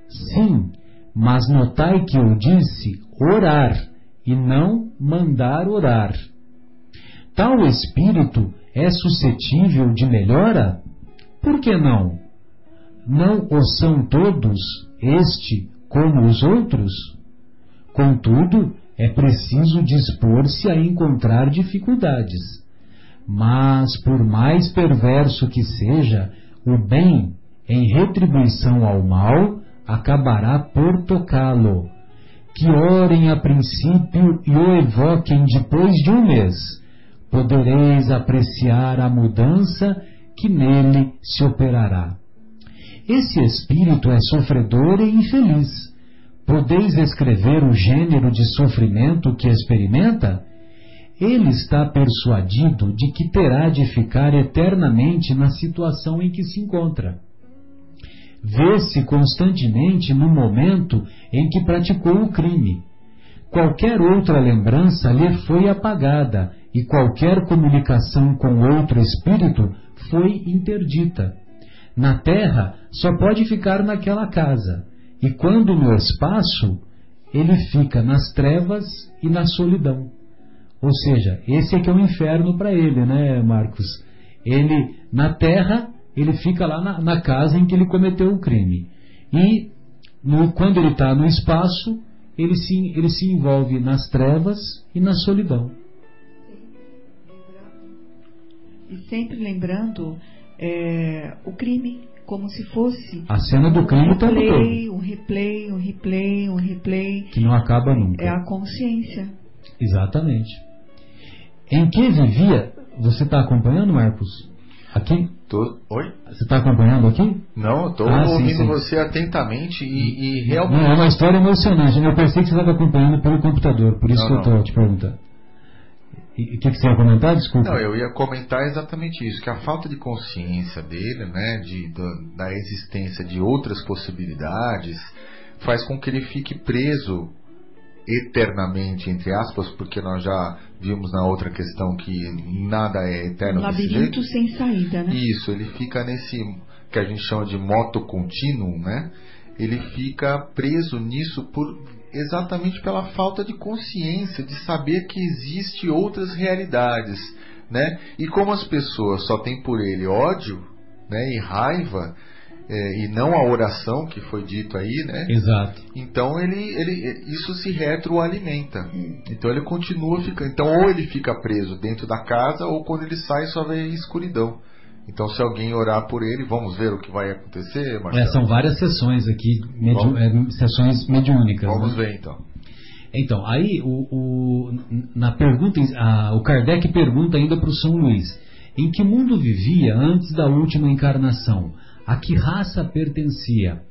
Sim, mas notai que eu disse orar e não mandar orar. Tal espírito é suscetível de melhora? Por que não? Não o são todos, este como os outros? Contudo, é preciso dispor-se a encontrar dificuldades. Mas, por mais perverso que seja, o bem, em retribuição ao mal, acabará por tocá-lo. Que orem a princípio e o evoquem depois de um mês. Podereis apreciar a mudança que nele se operará. Esse espírito é sofredor e infeliz. Podeis escrever o gênero de sofrimento que experimenta? Ele está persuadido de que terá de ficar eternamente na situação em que se encontra. Vê-se constantemente no momento em que praticou o crime. Qualquer outra lembrança lhe foi apagada e qualquer comunicação com outro espírito foi interdita. Na terra, só pode ficar naquela casa, e quando no espaço, ele fica nas trevas e na solidão. Ou seja, esse é que é o inferno para ele, né, Marcos? Ele, na terra, ele fica lá na, na casa em que ele cometeu o crime. E no, quando ele está no espaço, ele se, ele se envolve nas trevas e na solidão. E sempre lembrando é, o crime como se fosse a cena do crime um replay, um replay, um replay, um replay que não acaba nunca. É a consciência. Exatamente. Em que vivia? Você está acompanhando, Marcos? Aqui? Tô... Oi? Você está acompanhando aqui? Não, estou ah, ouvindo sim, sim. você atentamente e, e, realmente. Não, é uma história emocionante. Eu pensei que você estava acompanhando pelo computador, por isso não, que eu estou te perguntando. E o que, que, você ia comentar? Desculpa. Não, eu ia comentar exatamente isso, que a falta de consciência dele, né, de, da, da existência de outras possibilidades, faz com que ele fique preso eternamente, entre aspas, porque nós já vimos na outra questão que nada é eterno. Um labirinto sem saída, né? Isso, ele fica nesse que a gente chama de moto contínuo, né? Ele fica preso nisso por exatamente pela falta de consciência, de saber que existe outras realidades, né? E como as pessoas só têm por ele ódio, né, e raiva, é, e não a oração que foi dito aí, né? Exato. Então ele, ele, isso se retroalimenta. Então ele continua ficando. Então ou ele fica preso dentro da casa ou quando ele sai só vê escuridão. Então, se alguém orar por ele, vamos ver o que vai acontecer, Marcelo? É, são várias sessões aqui, é, sessões mediúnicas. Vamos né? ver então. Então, aí o, o, na pergunta, a, o Kardec pergunta ainda para o São Luís: em que mundo vivia antes da última encarnação? A que raça pertencia?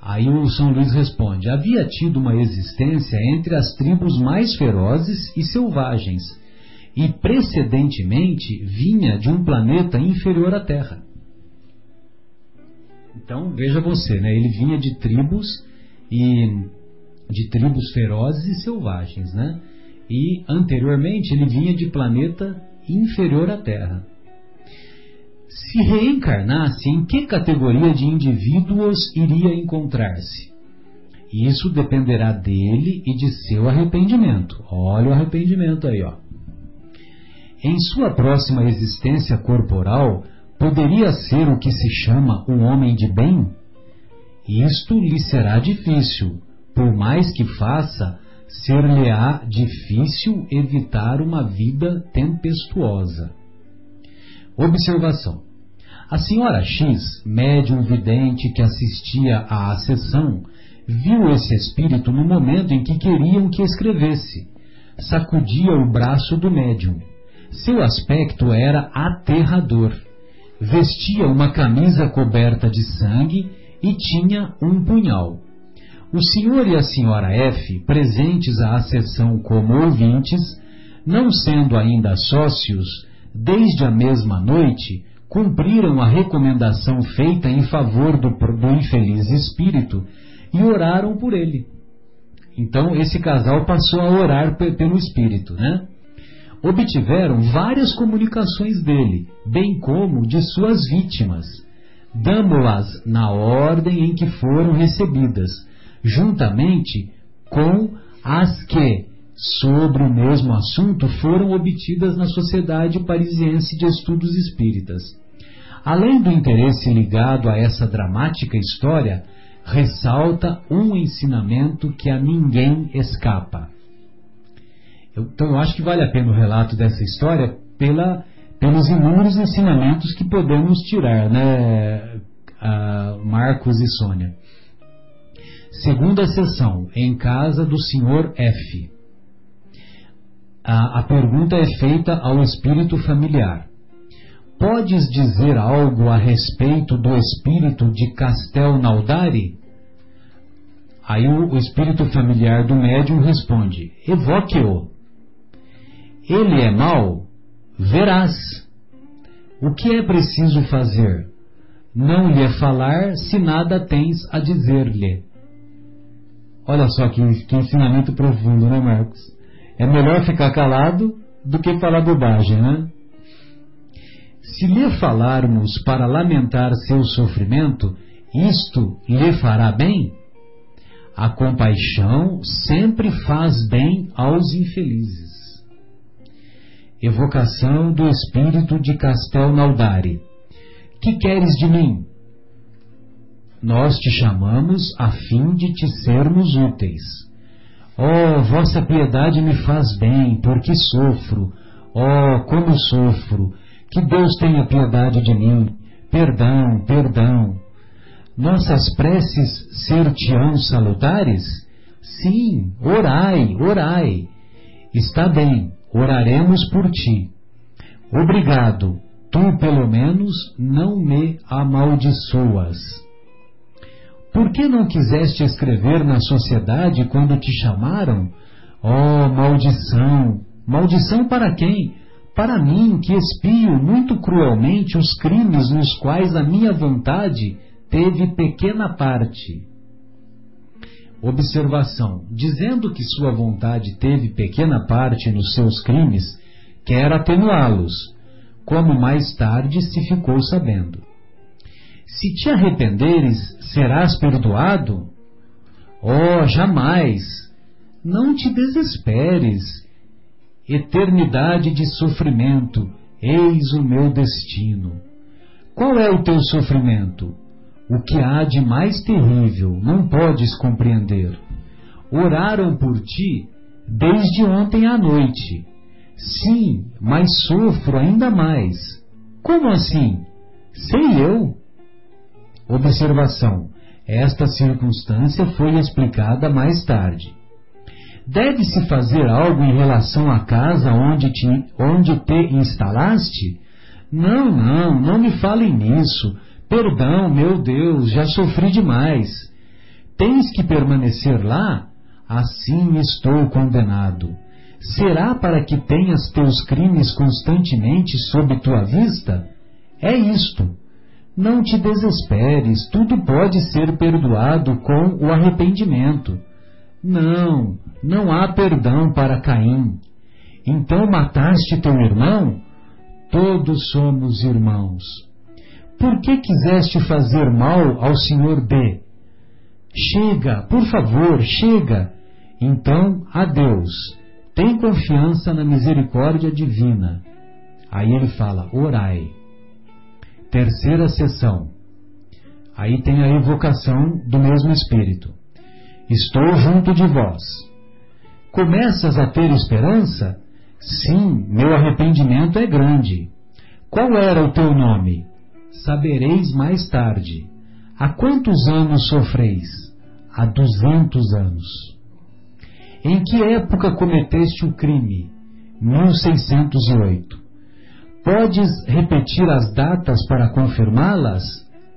Aí o São Luís responde: havia tido uma existência entre as tribos mais ferozes e selvagens e precedentemente vinha de um planeta inferior à Terra. Então veja você, né? Ele vinha de tribos e de tribos ferozes e selvagens, né? E anteriormente ele vinha de planeta inferior à Terra. Se reencarnasse, em que categoria de indivíduos iria encontrar-se? Isso dependerá dele e de seu arrependimento. Olha o arrependimento aí, ó. Em sua próxima existência corporal, poderia ser o que se chama um homem de bem? Isto lhe será difícil, por mais que faça, ser-lhe-á difícil evitar uma vida tempestuosa. Observação: A senhora X, médium vidente que assistia à sessão, viu esse espírito no momento em que queriam que escrevesse. Sacudia o braço do médium. Seu aspecto era aterrador. Vestia uma camisa coberta de sangue e tinha um punhal. O senhor e a senhora F, presentes à sessão como ouvintes, não sendo ainda sócios, desde a mesma noite, cumpriram a recomendação feita em favor do, do infeliz espírito e oraram por ele. Então, esse casal passou a orar pelo espírito, né? Obtiveram várias comunicações dele, bem como de suas vítimas. Damo-las na ordem em que foram recebidas, juntamente com as que, sobre o mesmo assunto, foram obtidas na Sociedade Parisiense de Estudos Espíritas. Além do interesse ligado a essa dramática história, ressalta um ensinamento que a ninguém escapa. Então eu acho que vale a pena o relato dessa história pela, pelos inúmeros ensinamentos que podemos tirar, né, Marcos e Sônia. Segunda sessão, em casa do senhor F. A, a pergunta é feita ao espírito familiar. Podes dizer algo a respeito do espírito de Castel Naudari? Aí o, o espírito familiar do médium responde: Evoque-o. Ele é mau? Verás. O que é preciso fazer? Não lhe é falar se nada tens a dizer-lhe. Olha só que, que ensinamento profundo, né, Marcos? É melhor ficar calado do que falar bobagem, né? Se lhe falarmos para lamentar seu sofrimento, isto lhe fará bem? A compaixão sempre faz bem aos infelizes. Evocação do espírito de Castel Naudari. Que queres de mim? Nós te chamamos a fim de te sermos úteis. Oh, vossa piedade me faz bem, porque sofro. Oh, como sofro! Que Deus tenha piedade de mim. Perdão, perdão. Nossas preces ser-te-ão salutares? Sim, orai, orai. Está bem, oraremos por ti. Obrigado, tu pelo menos não me amaldiçoas. Por que não quiseste escrever na sociedade quando te chamaram? Oh, maldição! Maldição para quem? Para mim, que espio muito cruelmente os crimes nos quais a minha vontade teve pequena parte. Observação: dizendo que sua vontade teve pequena parte nos seus crimes, quer atenuá-los, como mais tarde se ficou sabendo. Se te arrependeres, serás perdoado? Oh, jamais! Não te desesperes. Eternidade de sofrimento, eis o meu destino. Qual é o teu sofrimento? O que há de mais terrível não podes compreender. Oraram por ti desde ontem à noite. Sim, mas sofro ainda mais. Como assim? Sei eu. Observação: esta circunstância foi explicada mais tarde. Deve-se fazer algo em relação à casa onde te, onde te instalaste? Não, não, não me falem nisso. Perdão, meu Deus, já sofri demais. Tens que permanecer lá? Assim estou condenado. Será para que tenhas teus crimes constantemente sob tua vista? É isto. Não te desesperes, tudo pode ser perdoado com o arrependimento. Não, não há perdão para Caim. Então mataste teu irmão? Todos somos irmãos. Por que quiseste fazer mal ao senhor B? Chega, por favor, chega. Então, a Deus, tem confiança na misericórdia divina. Aí ele fala, orai. Terceira sessão. Aí tem a evocação do mesmo Espírito. Estou junto de vós. Começas a ter esperança? Sim, meu arrependimento é grande. Qual era o teu nome? Sabereis mais tarde. Há quantos anos sofreis? Há duzentos anos. Em que época cometeste o crime? 1608. Podes repetir as datas para confirmá-las?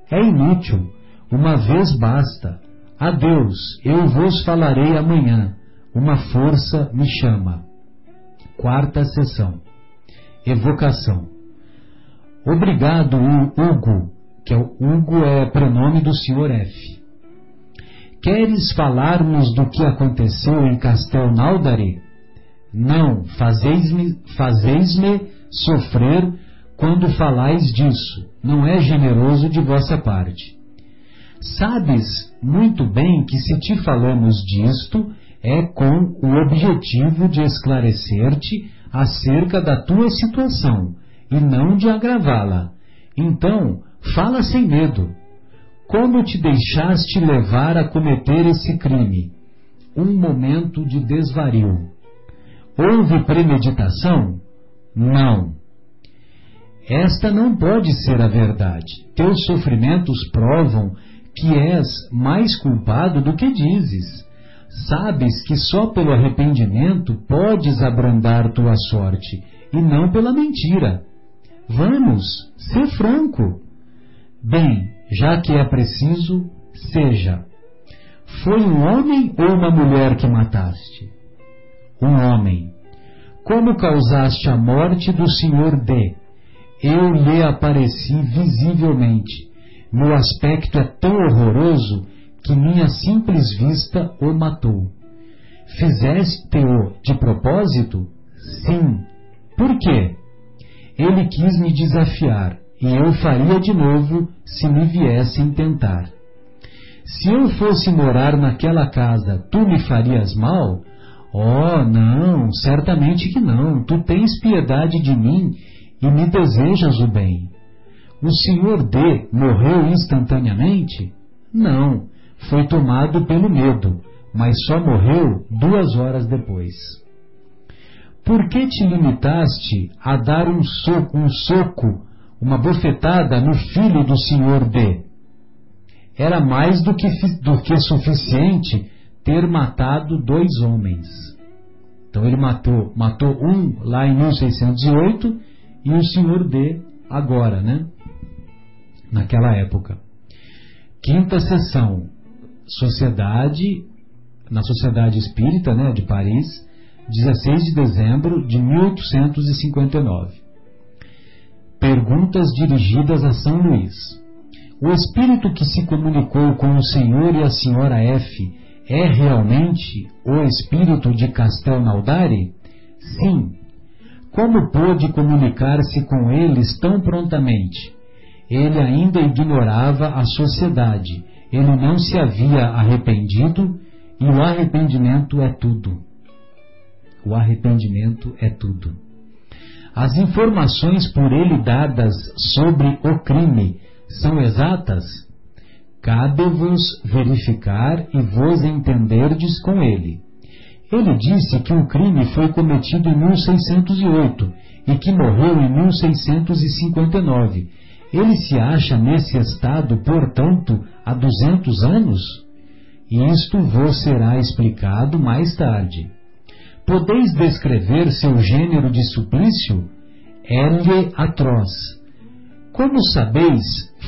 É inútil. Uma vez basta. Adeus, eu vos falarei amanhã. Uma força me chama. Quarta sessão. Evocação. Obrigado, Hugo, que é o Hugo é pronome do Sr. F. Queres falar-nos do que aconteceu em Castel Naudari? Não, fazeis-me fazeis sofrer quando falais disso. Não é generoso de vossa parte. Sabes muito bem que se te falamos disto, é com o objetivo de esclarecer-te acerca da tua situação e não de agravá-la. Então, fala sem medo. Como te deixaste levar a cometer esse crime? Um momento de desvario. Houve premeditação? Não. Esta não pode ser a verdade. Teus sofrimentos provam que és mais culpado do que dizes. Sabes que só pelo arrependimento podes abrandar tua sorte, e não pela mentira. Vamos, ser franco. Bem, já que é preciso, seja. Foi um homem ou uma mulher que mataste? Um homem. Como causaste a morte do senhor D? Eu lhe apareci visivelmente. Meu aspecto é tão horroroso que minha simples vista o matou. Fizeste-o de propósito? Sim. Por quê? Ele quis me desafiar, e eu faria de novo se me viessem tentar. Se eu fosse morar naquela casa, tu me farias mal? Oh, não, certamente que não. Tu tens piedade de mim e me desejas o bem. O senhor D morreu instantaneamente? Não, foi tomado pelo medo, mas só morreu duas horas depois. Por que te limitaste a dar um soco, um soco, uma bofetada no filho do senhor D? Era mais do que, do que suficiente ter matado dois homens. Então ele matou, matou um lá em 1608 e o senhor D agora, né? Naquela época. Quinta sessão, Sociedade, na Sociedade Espírita, né, de Paris, 16 de dezembro de 1859. Perguntas dirigidas a São Luís. O espírito que se comunicou com o senhor e a senhora F é realmente o espírito de Castel Naudari? Sim. Como pôde comunicar-se com eles tão prontamente? Ele ainda ignorava a sociedade, ele não se havia arrependido, e o arrependimento é tudo. O arrependimento é tudo. As informações por ele dadas sobre o crime são exatas? Cabe-vos verificar e vos entenderdes com ele. Ele disse que o crime foi cometido em 1608 e que morreu em 1659. Ele se acha nesse estado, portanto, há 200 anos? Isto vos será explicado mais tarde. Podeis descrever seu gênero de suplício? É-lhe atroz. Como sabeis,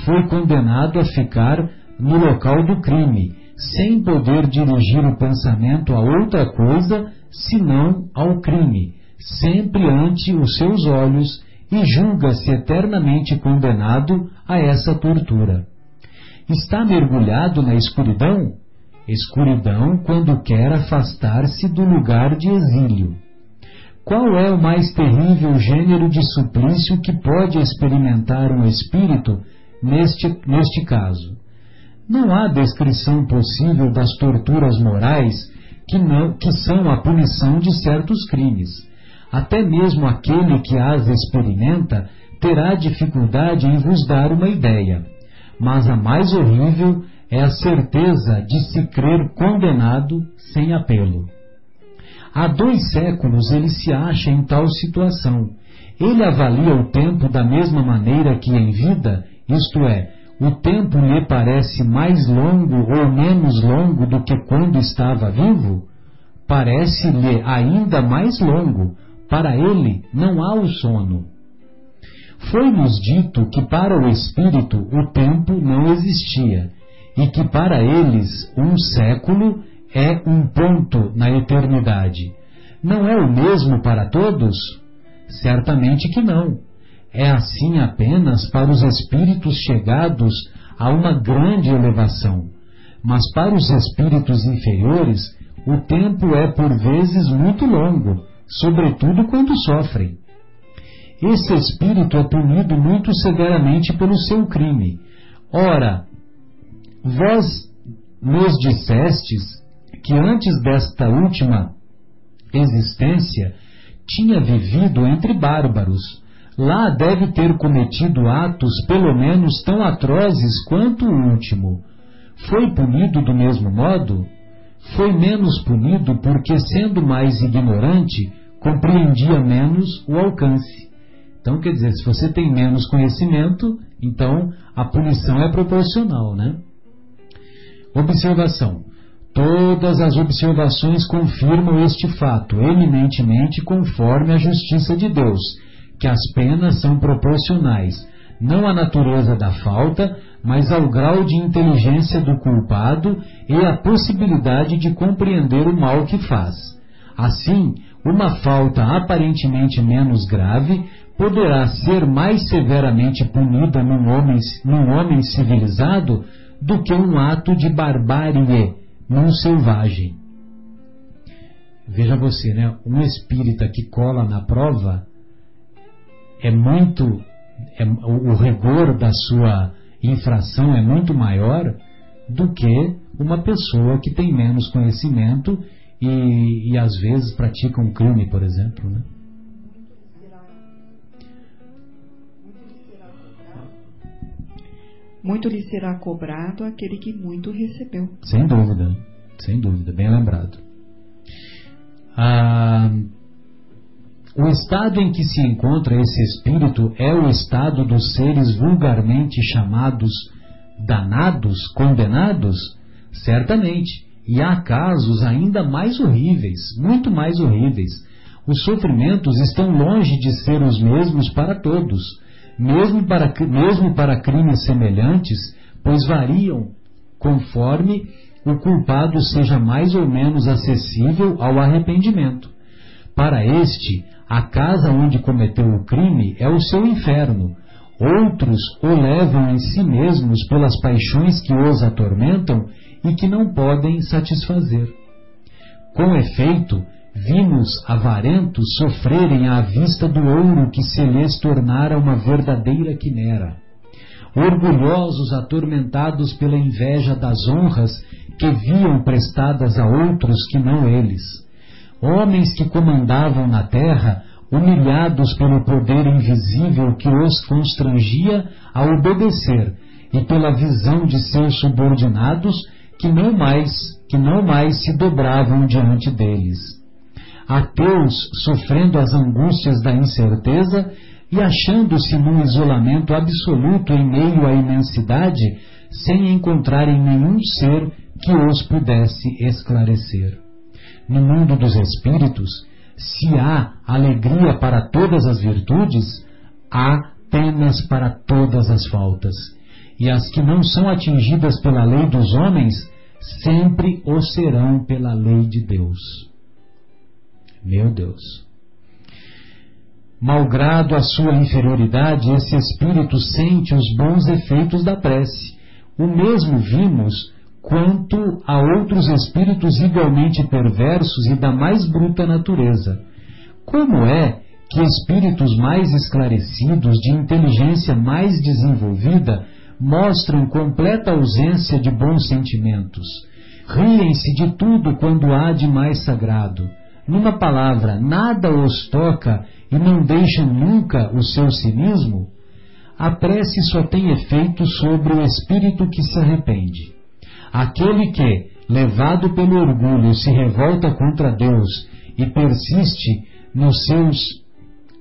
foi condenado a ficar no local do crime sem poder dirigir o pensamento a outra coisa senão ao crime, sempre ante os seus olhos, e julga-se eternamente condenado a essa tortura. Está mergulhado na escuridão? Escuridão quando quer afastar-se do lugar de exílio. Qual é o mais terrível gênero de suplício que pode experimentar um espírito neste, neste caso? Não há descrição possível das torturas morais que, não, que são a punição de certos crimes. Até mesmo aquele que as experimenta terá dificuldade em vos dar uma ideia. Mas a mais horrível é a certeza de se crer condenado sem apelo. Há dois séculos ele se acha em tal situação. Ele avalia o tempo da mesma maneira que em vida, isto é, o tempo lhe parece mais longo ou menos longo do que quando estava vivo? Parece-lhe ainda mais longo. Para ele não há o sono. Foi-nos dito que para o espírito o tempo não existia e que para eles um século é um ponto na eternidade. Não é o mesmo para todos? Certamente que não. É assim apenas para os espíritos chegados a uma grande elevação. Mas para os espíritos inferiores, o tempo é por vezes muito longo, sobretudo quando sofrem. Esse espírito é punido muito severamente pelo seu crime. Ora, vós nos dissestes que antes desta última existência tinha vivido entre bárbaros. Lá deve ter cometido atos pelo menos tão atrozes quanto o último. Foi punido do mesmo modo? Foi menos punido porque, sendo mais ignorante, compreendia menos o alcance. Então, quer dizer, se você tem menos conhecimento, então a punição é proporcional, né? Observação. Todas as observações confirmam este fato, eminentemente conforme a justiça de Deus, que as penas são proporcionais, não à natureza da falta, mas ao grau de inteligência do culpado e à possibilidade de compreender o mal que faz. Assim, uma falta aparentemente menos grave poderá ser mais severamente punida num homem, num homem civilizado do que um ato de barbárie num selvagem. Veja você, né? Um espírita que cola na prova é muito. É, o rigor da sua infração é muito maior do que uma pessoa que tem menos conhecimento e, e às vezes pratica um crime, por exemplo. Né? Muito lhe será cobrado aquele que muito recebeu. Sem dúvida, sem dúvida, bem lembrado. Ah, o estado em que se encontra esse espírito é o estado dos seres vulgarmente chamados danados, condenados? Certamente. E há casos ainda mais horríveis, muito mais horríveis. Os sofrimentos estão longe de ser os mesmos para todos mesmo para, mesmo para crimes semelhantes, pois variam conforme o culpado seja mais ou menos acessível ao arrependimento. Para este, a casa onde cometeu o crime é o seu inferno. Outros o levam em si mesmos pelas paixões que os atormentam e que não podem satisfazer. Com efeito, Vimos avarentos sofrerem à vista do ouro que se lhes tornara uma verdadeira quimera. Orgulhosos atormentados pela inveja das honras que viam prestadas a outros que não eles. Homens que comandavam na terra, humilhados pelo poder invisível que os constrangia a obedecer e pela visão de seus subordinados que não mais que não mais se dobravam diante deles ateus sofrendo as angústias da incerteza e achando-se num isolamento absoluto em meio à imensidade, sem encontrarem nenhum ser que os pudesse esclarecer. No mundo dos espíritos, se há alegria para todas as virtudes, há penas para todas as faltas. E as que não são atingidas pela lei dos homens, sempre o serão pela lei de Deus. Meu Deus. Malgrado a sua inferioridade, esse espírito sente os bons efeitos da prece. O mesmo vimos quanto a outros espíritos igualmente perversos e da mais bruta natureza. Como é que espíritos mais esclarecidos, de inteligência mais desenvolvida, mostram completa ausência de bons sentimentos. Riem-se de tudo quando há de mais sagrado. Numa palavra, nada os toca e não deixam nunca o seu cinismo? A prece só tem efeito sobre o espírito que se arrepende. Aquele que, levado pelo orgulho, se revolta contra Deus e persiste nos seus,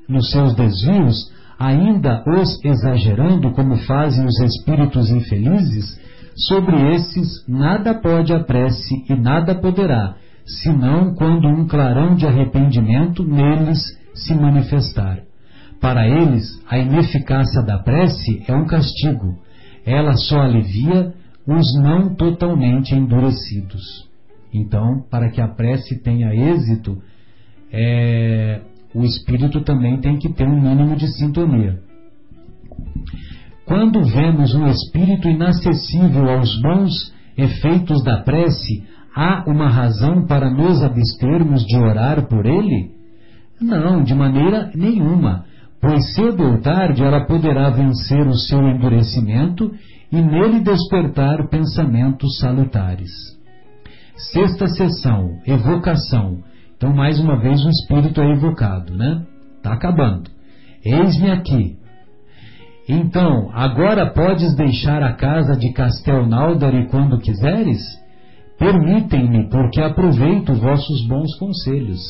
nos seus desvios, ainda os exagerando, como fazem os espíritos infelizes, sobre esses nada pode a prece e nada poderá, senão quando um clarão de arrependimento neles se manifestar. Para eles, a ineficácia da prece é um castigo. Ela só alivia os não totalmente endurecidos. Então, para que a prece tenha êxito, é, o espírito também tem que ter um mínimo de sintonia. Quando vemos um espírito inacessível aos bons efeitos da prece, há uma razão para nos abstermos de orar por ele? Não, de maneira nenhuma, pois cedo ou tarde ela poderá vencer o seu endurecimento e nele despertar pensamentos salutares. Sexta sessão, evocação. Então, mais uma vez, o espírito é evocado, né? Está acabando. Eis-me aqui. Então, agora podes deixar a casa de Castelnaudari quando quiseres? Permitem-me, porque aproveito vossos bons conselhos.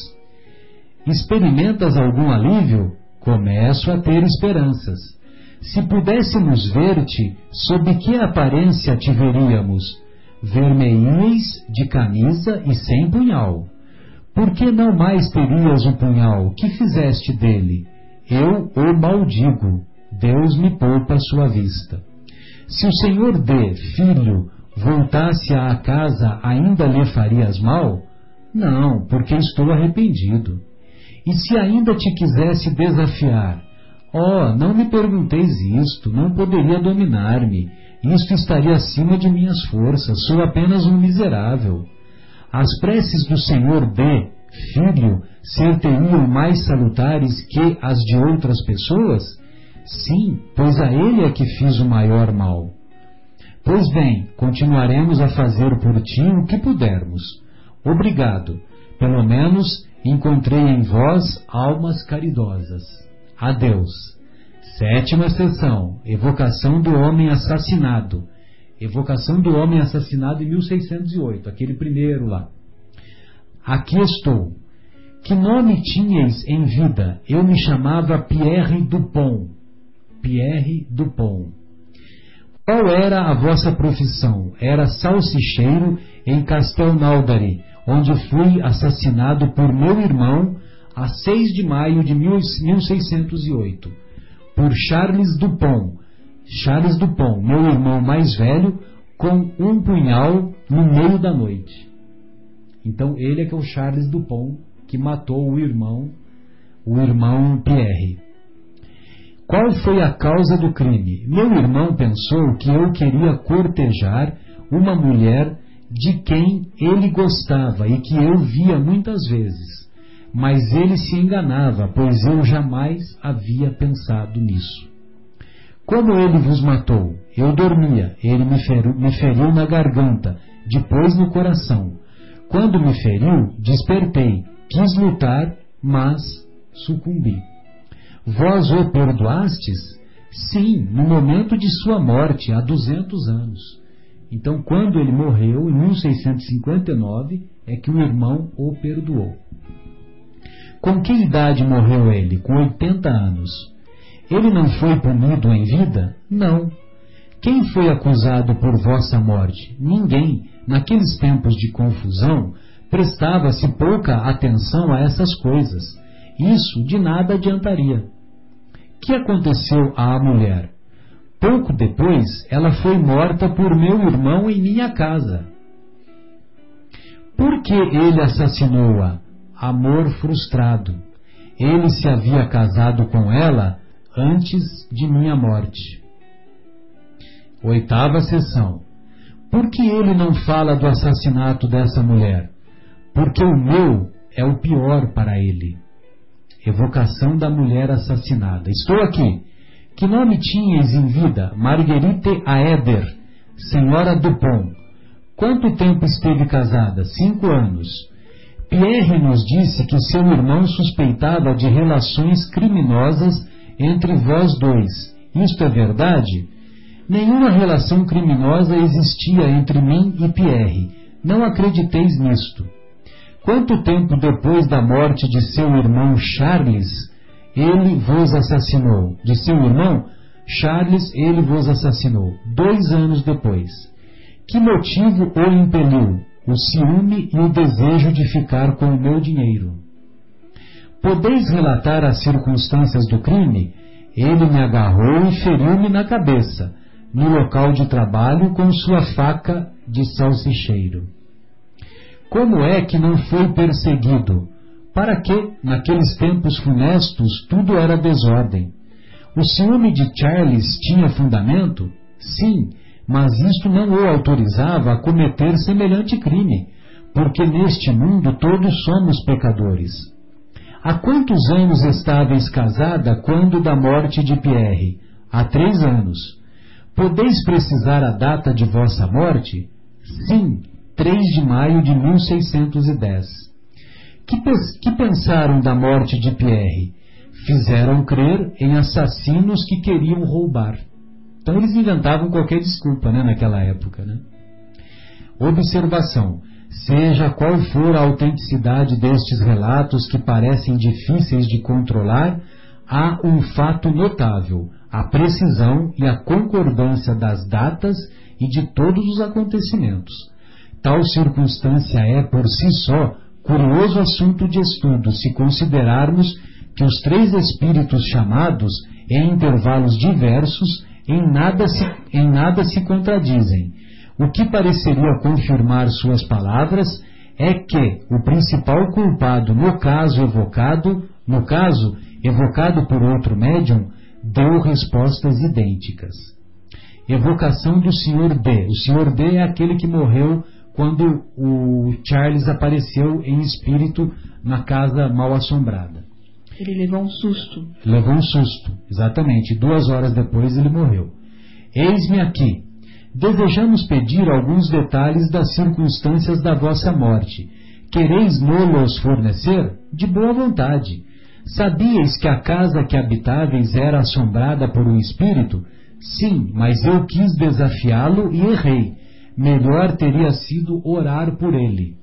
Experimentas algum alívio? Começo a ter esperanças. Se pudéssemos ver-te, sob que aparência te veríamos? Vermelhis de camisa e sem punhal. Por que não mais terias o punhal? Que fizeste dele? Eu o maldigo. Deus me poupa sua vista. Se o Senhor dê, filho, voltasse à casa, ainda lhe farias mal? Não, porque estou arrependido. E se ainda te quisesse desafiar, Oh, não me pergunteis isto, não poderia dominar-me. Isto estaria acima de minhas forças, sou apenas um miserável. As preces do Senhor D, filho, ser-teriam mais salutares que as de outras pessoas? Sim, pois a ele é que fiz o maior mal. Pois bem, continuaremos a fazer por ti o que pudermos. Obrigado. Pelo menos encontrei em vós almas caridosas. Adeus. Sétima sessão. Evocação do homem assassinado. Evocação do homem assassinado em 1608, aquele primeiro lá. Aqui estou. Que nome tinhas em vida? Eu me chamava Pierre Dupont. Pierre Dupont. Qual era a vossa profissão? Era salsicheiro em Castelnaudary, onde fui assassinado por meu irmão a 6 de maio de 1608, por Charles Dupont. Charles Dupont, meu irmão mais velho, com um punhal no meio da noite. Então ele é que é o Charles Dupont que matou o irmão, o irmão Pierre. Qual foi a causa do crime? Meu irmão pensou que eu queria cortejar uma mulher de quem ele gostava e que eu via muitas vezes. Mas ele se enganava, pois eu jamais havia pensado nisso. Como ele vos matou? Eu dormia, ele me feriu, me feriu na garganta, depois no coração. Quando me feriu, despertei, quis lutar, mas sucumbi. Vós o perdoastes? Sim, no momento de sua morte, há duzentos anos. Então, quando ele morreu, em 1659, é que o irmão o perdoou. Com que idade morreu ele? Com 80 anos. Ele não foi punido em vida? Não. Quem foi acusado por vossa morte? Ninguém. Naqueles tempos de confusão, prestava-se pouca atenção a essas coisas. Isso de nada adiantaria. Que aconteceu à mulher? Pouco depois, ela foi morta por meu irmão em minha casa. Por que ele assassinou-a? amor frustrado. Ele se havia casado com ela antes de minha morte. Oitava sessão. Por que ele não fala do assassinato dessa mulher? Porque o meu é o pior para ele. Evocação da mulher assassinada. Estou aqui. Que nome tinhas em vida? Marguerite Aeder, senhora Dupont. Quanto tempo esteve casada? Cinco anos. Pierre nos disse que seu irmão suspeitava de relações criminosas entre vós dois. Isto é verdade? Nenhuma relação criminosa existia entre mim e Pierre. Não acrediteis nisto. Quanto tempo depois da morte de seu irmão Charles, ele vos assassinou? De seu irmão, Charles, ele vos assassinou. Dois anos depois. Que motivo o impeliu? O ciúme e o desejo de ficar com o meu dinheiro. Podeis relatar as circunstâncias do crime? Ele me agarrou e feriu-me na cabeça, no local de trabalho, com sua faca de salsicheiro. Como é que não foi perseguido? Para que, naqueles tempos funestos, tudo era desordem? O ciúme de Charles tinha fundamento? Sim, mas isto não o autorizava a cometer semelhante crime, porque neste mundo todos somos pecadores. Há quantos anos estáveis casada quando da morte de Pierre? Há três anos. Podeis precisar a data de vossa morte? Sim, 3 de maio de 1610. Que, que pensaram da morte de Pierre? Fizeram crer em assassinos que queriam roubar. Então eles inventavam qualquer desculpa né, naquela época. Né? Observação: seja qual for a autenticidade destes relatos que parecem difíceis de controlar, há um fato notável: a precisão e a concordância das datas e de todos os acontecimentos. Tal circunstância é, por si só, curioso assunto de estudo se considerarmos que os três espíritos chamados, em intervalos diversos, em nada se, em nada se contradizem. O que pareceria confirmar suas palavras é que o principal culpado no caso evocado, no caso evocado por outro médium, deu respostas idênticas. Evocação do Sr. D. O Sr. D é aquele que morreu quando o Charles apareceu em espírito na casa mal assombrada. Ele levou um susto. Levou um susto, exatamente. Duas horas depois ele morreu. Eis-me aqui. Desejamos pedir alguns detalhes das circunstâncias da vossa morte. Quereis nos fornecer? De boa vontade. Sabíeis que a casa que habitáveis era assombrada por um espírito? Sim, mas eu quis desafiá-lo e errei. Melhor teria sido orar por ele.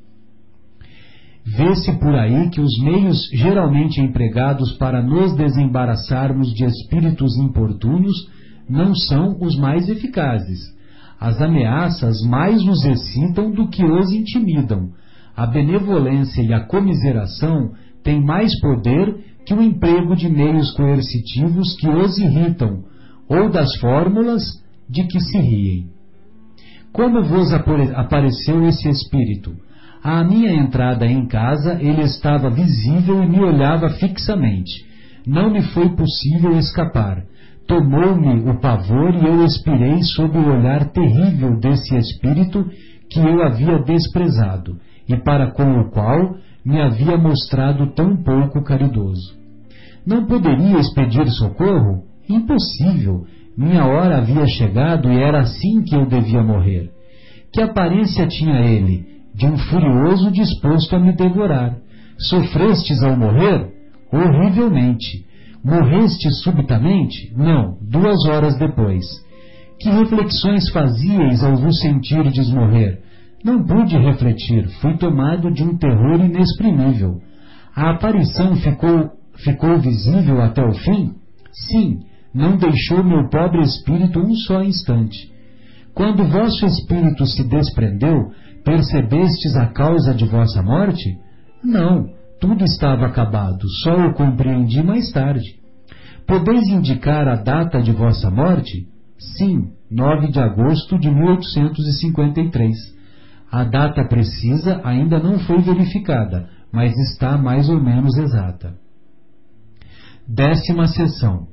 Vê-se por aí que os meios geralmente empregados para nos desembaraçarmos de espíritos importunos não são os mais eficazes. As ameaças mais os excitam do que os intimidam. A benevolência e a comiseração têm mais poder que o emprego de meios coercitivos que os irritam, ou das fórmulas de que se riem. Como vos apareceu esse espírito? À minha entrada em casa, ele estava visível e me olhava fixamente. Não me foi possível escapar. Tomou-me o pavor e eu expirei sob o olhar terrível desse espírito que eu havia desprezado e para com o qual me havia mostrado tão pouco caridoso. Não poderias pedir socorro? Impossível. Minha hora havia chegado e era assim que eu devia morrer. Que aparência tinha ele? de um furioso disposto a me devorar. Sofrestes ao morrer? Horrivelmente. Morrestes subitamente? Não, duas horas depois. Que reflexões fazíeis ao vos sentirdes morrer? Não pude refletir, fui tomado de um terror inexprimível. A aparição ficou, ficou visível até o fim? Sim, não deixou meu pobre espírito um só instante. Quando vosso espírito se desprendeu, Percebestes a causa de vossa morte? Não, tudo estava acabado, só o compreendi mais tarde. Podeis indicar a data de vossa morte? Sim, 9 de agosto de 1853. A data precisa ainda não foi verificada, mas está mais ou menos exata. Décima sessão.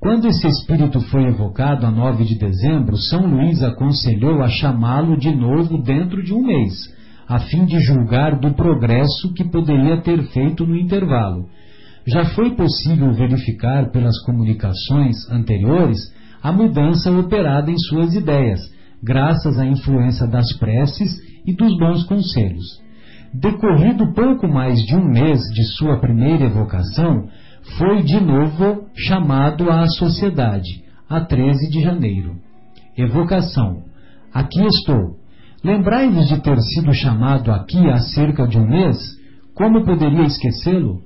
Quando esse espírito foi evocado a 9 de dezembro, São Luís aconselhou a chamá-lo de novo dentro de um mês, a fim de julgar do progresso que poderia ter feito no intervalo. já foi possível verificar pelas comunicações anteriores a mudança operada em suas ideias, graças à influência das preces e dos bons conselhos. Decorrido pouco mais de um mês de sua primeira evocação, foi de novo chamado à sociedade, a 13 de janeiro. Evocação. Aqui estou. Lembrai-vos de ter sido chamado aqui há cerca de um mês? Como poderia esquecê-lo?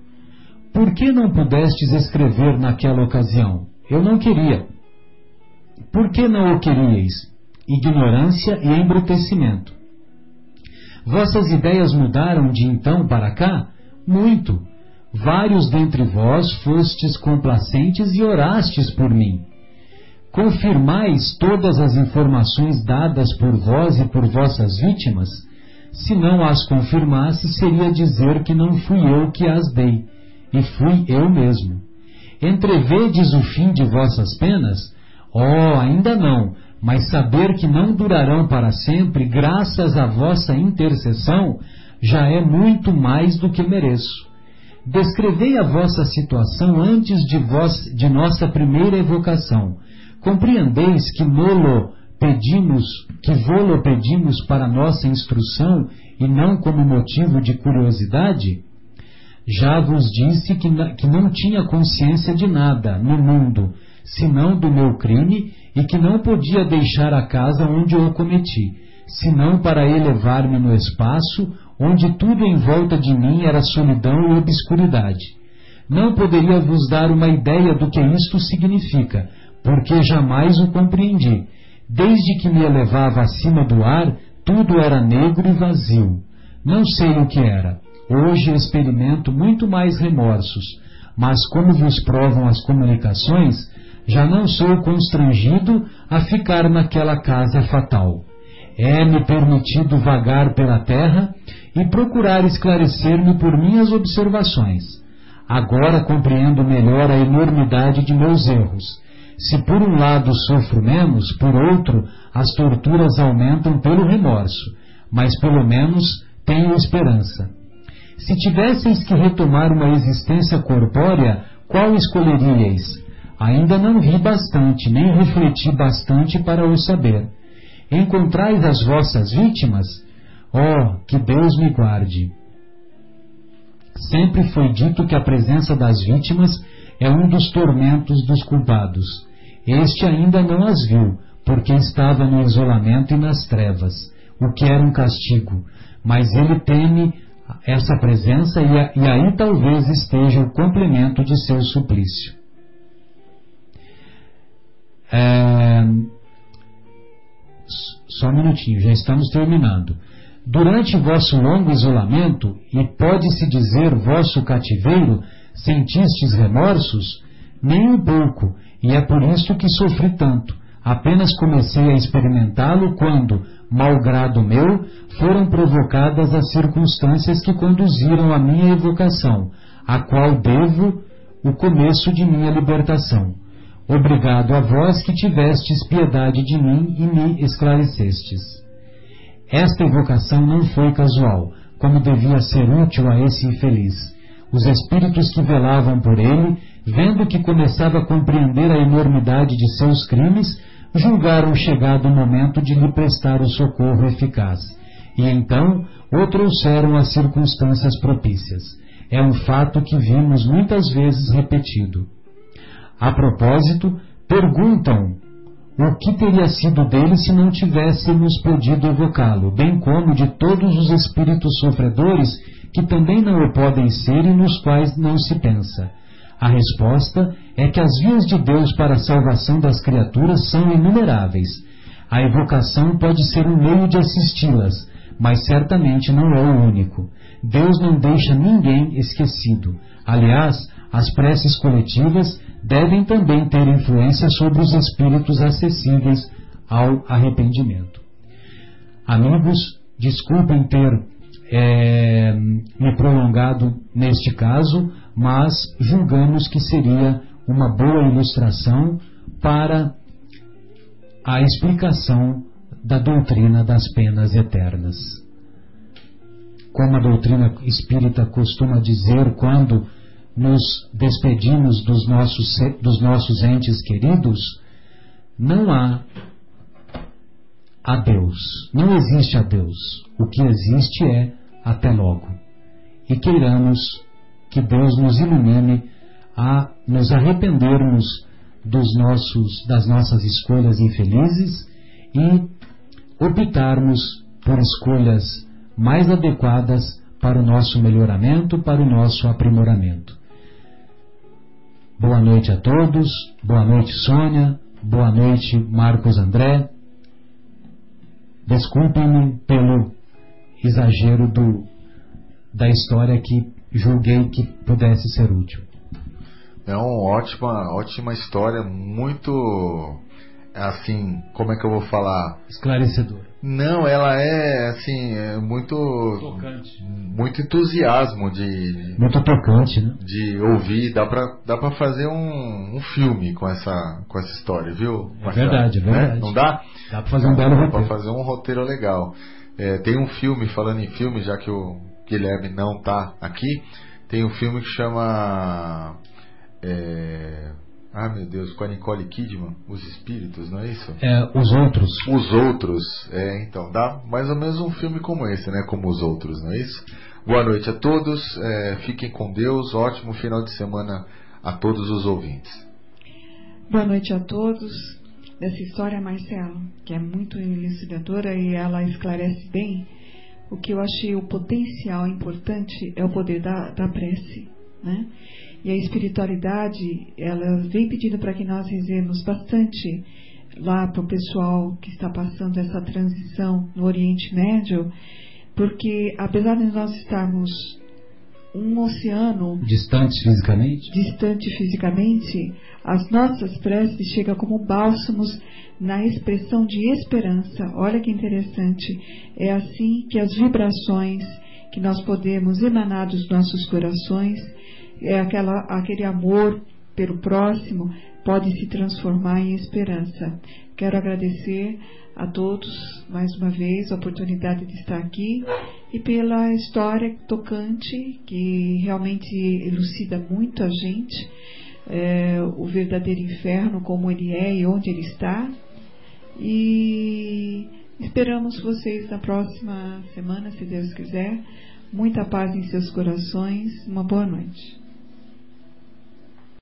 Por que não pudestes escrever naquela ocasião? Eu não queria. Por que não o queríeis? Ignorância e embrutecimento. Vossas ideias mudaram de então para cá? Muito. Vários dentre vós fostes complacentes e orastes por mim. Confirmais todas as informações dadas por vós e por vossas vítimas? Se não as confirmasse, seria dizer que não fui eu que as dei, e fui eu mesmo. Entrevedes o fim de vossas penas? Oh, ainda não, mas saber que não durarão para sempre, graças à vossa intercessão, já é muito mais do que mereço. Descrevei a vossa situação antes de, vós, de nossa primeira evocação. Compreendeis que nolo pedimos, que vô-lo pedimos para nossa instrução e não como motivo de curiosidade? Já vos disse que, que não tinha consciência de nada no mundo, senão do meu crime, e que não podia deixar a casa onde o cometi, senão para elevar-me no espaço, onde tudo em volta de mim era solidão e obscuridade. Não poderia vos dar uma ideia do que isto significa, porque jamais o compreendi. Desde que me elevava acima do ar, tudo era negro e vazio. Não sei o que era. Hoje experimento muito mais remorsos, mas como vos provam as comunicações, já não sou constrangido a ficar naquela casa fatal. É-me permitido vagar pela terra e procurar esclarecer-me por minhas observações. Agora compreendo melhor a enormidade de meus erros. Se por um lado sofro menos, por outro, as torturas aumentam pelo remorso, mas pelo menos tenho esperança. Se tivesseis que retomar uma existência corpórea, qual escolheríeis? Ainda não vi bastante, nem refleti bastante para o saber. Encontrais as vossas vítimas? Oh, que Deus me guarde! Sempre foi dito que a presença das vítimas é um dos tormentos dos culpados. Este ainda não as viu, porque estava no isolamento e nas trevas, o que era um castigo, mas ele teme essa presença e, e aí talvez esteja o complemento de seu suplício. É... Só um minutinho, já estamos terminando. Durante vosso longo isolamento, e pode-se dizer vosso cativeiro, sentistes remorsos? Nem um pouco, e é por isso que sofri tanto. Apenas comecei a experimentá-lo quando, malgrado meu, foram provocadas as circunstâncias que conduziram à minha evocação, a qual devo o começo de minha libertação. Obrigado a vós que tivestes piedade de mim e me esclarecestes. Esta evocação não foi casual, como devia ser útil a esse infeliz. Os espíritos que velavam por ele, vendo que começava a compreender a enormidade de seus crimes, julgaram chegado o momento de lhe prestar o socorro eficaz. E então o trouxeram as circunstâncias propícias. É um fato que vimos muitas vezes repetido. A propósito, perguntam o que teria sido dele se não tivéssemos podido evocá-lo, bem como de todos os espíritos sofredores que também não o podem ser e nos quais não se pensa. A resposta é que as vias de Deus para a salvação das criaturas são inumeráveis. A evocação pode ser um meio de assisti-las, mas certamente não é o único. Deus não deixa ninguém esquecido. Aliás, as preces coletivas devem também ter influência sobre os espíritos acessíveis ao arrependimento. Amigos, desculpem ter é, me prolongado neste caso, mas julgamos que seria uma boa ilustração para a explicação da doutrina das penas eternas. Como a doutrina espírita costuma dizer, quando nos despedimos dos nossos, dos nossos entes queridos, não há a Deus. Não existe a Deus. O que existe é até logo. E queiramos que Deus nos ilumine a nos arrependermos dos nossos, das nossas escolhas infelizes e optarmos por escolhas mais adequadas para o nosso melhoramento, para o nosso aprimoramento. Boa noite a todos, boa noite Sônia, boa noite Marcos André. Desculpem-me pelo exagero do, da história que julguei que pudesse ser útil. É uma ótima, ótima história, muito assim, como é que eu vou falar? Esclarecedor. Não, ela é assim, é muito tocante. muito entusiasmo de muito tocante, né? De ouvir, dá para dá para fazer um, um filme com essa com essa história, viu? É verdade, é verdade. Né? Não dá? Dá para fazer um belo roteiro. Dá para fazer um roteiro legal. É, tem um filme falando em filme, já que o Guilherme não tá aqui, tem um filme que chama é, ah, meu Deus, com a Nicole Kidman, Os Espíritos, não é isso? É, Os Outros. Os Outros, é, então, dá mais ou menos um filme como esse, né? Como Os Outros, não é isso? Boa noite a todos, é, fiquem com Deus, ótimo final de semana a todos os ouvintes. Boa noite a todos. Dessa história, Marcelo, que é muito elucidadora e ela esclarece bem, o que eu achei o potencial importante é o poder da, da prece, né? E a espiritualidade, ela vem pedindo para que nós rezemos bastante lá para o pessoal que está passando essa transição no Oriente Médio, porque apesar de nós estarmos um oceano distante fisicamente, distante fisicamente, as nossas preces chegam como bálsamos na expressão de esperança. Olha que interessante. É assim que as vibrações que nós podemos emanar dos nossos corações é aquela, aquele amor pelo próximo pode se transformar em esperança. Quero agradecer a todos mais uma vez a oportunidade de estar aqui e pela história tocante que realmente elucida muito a gente é, o verdadeiro inferno como ele é e onde ele está. E esperamos vocês na próxima semana se Deus quiser. Muita paz em seus corações. Uma boa noite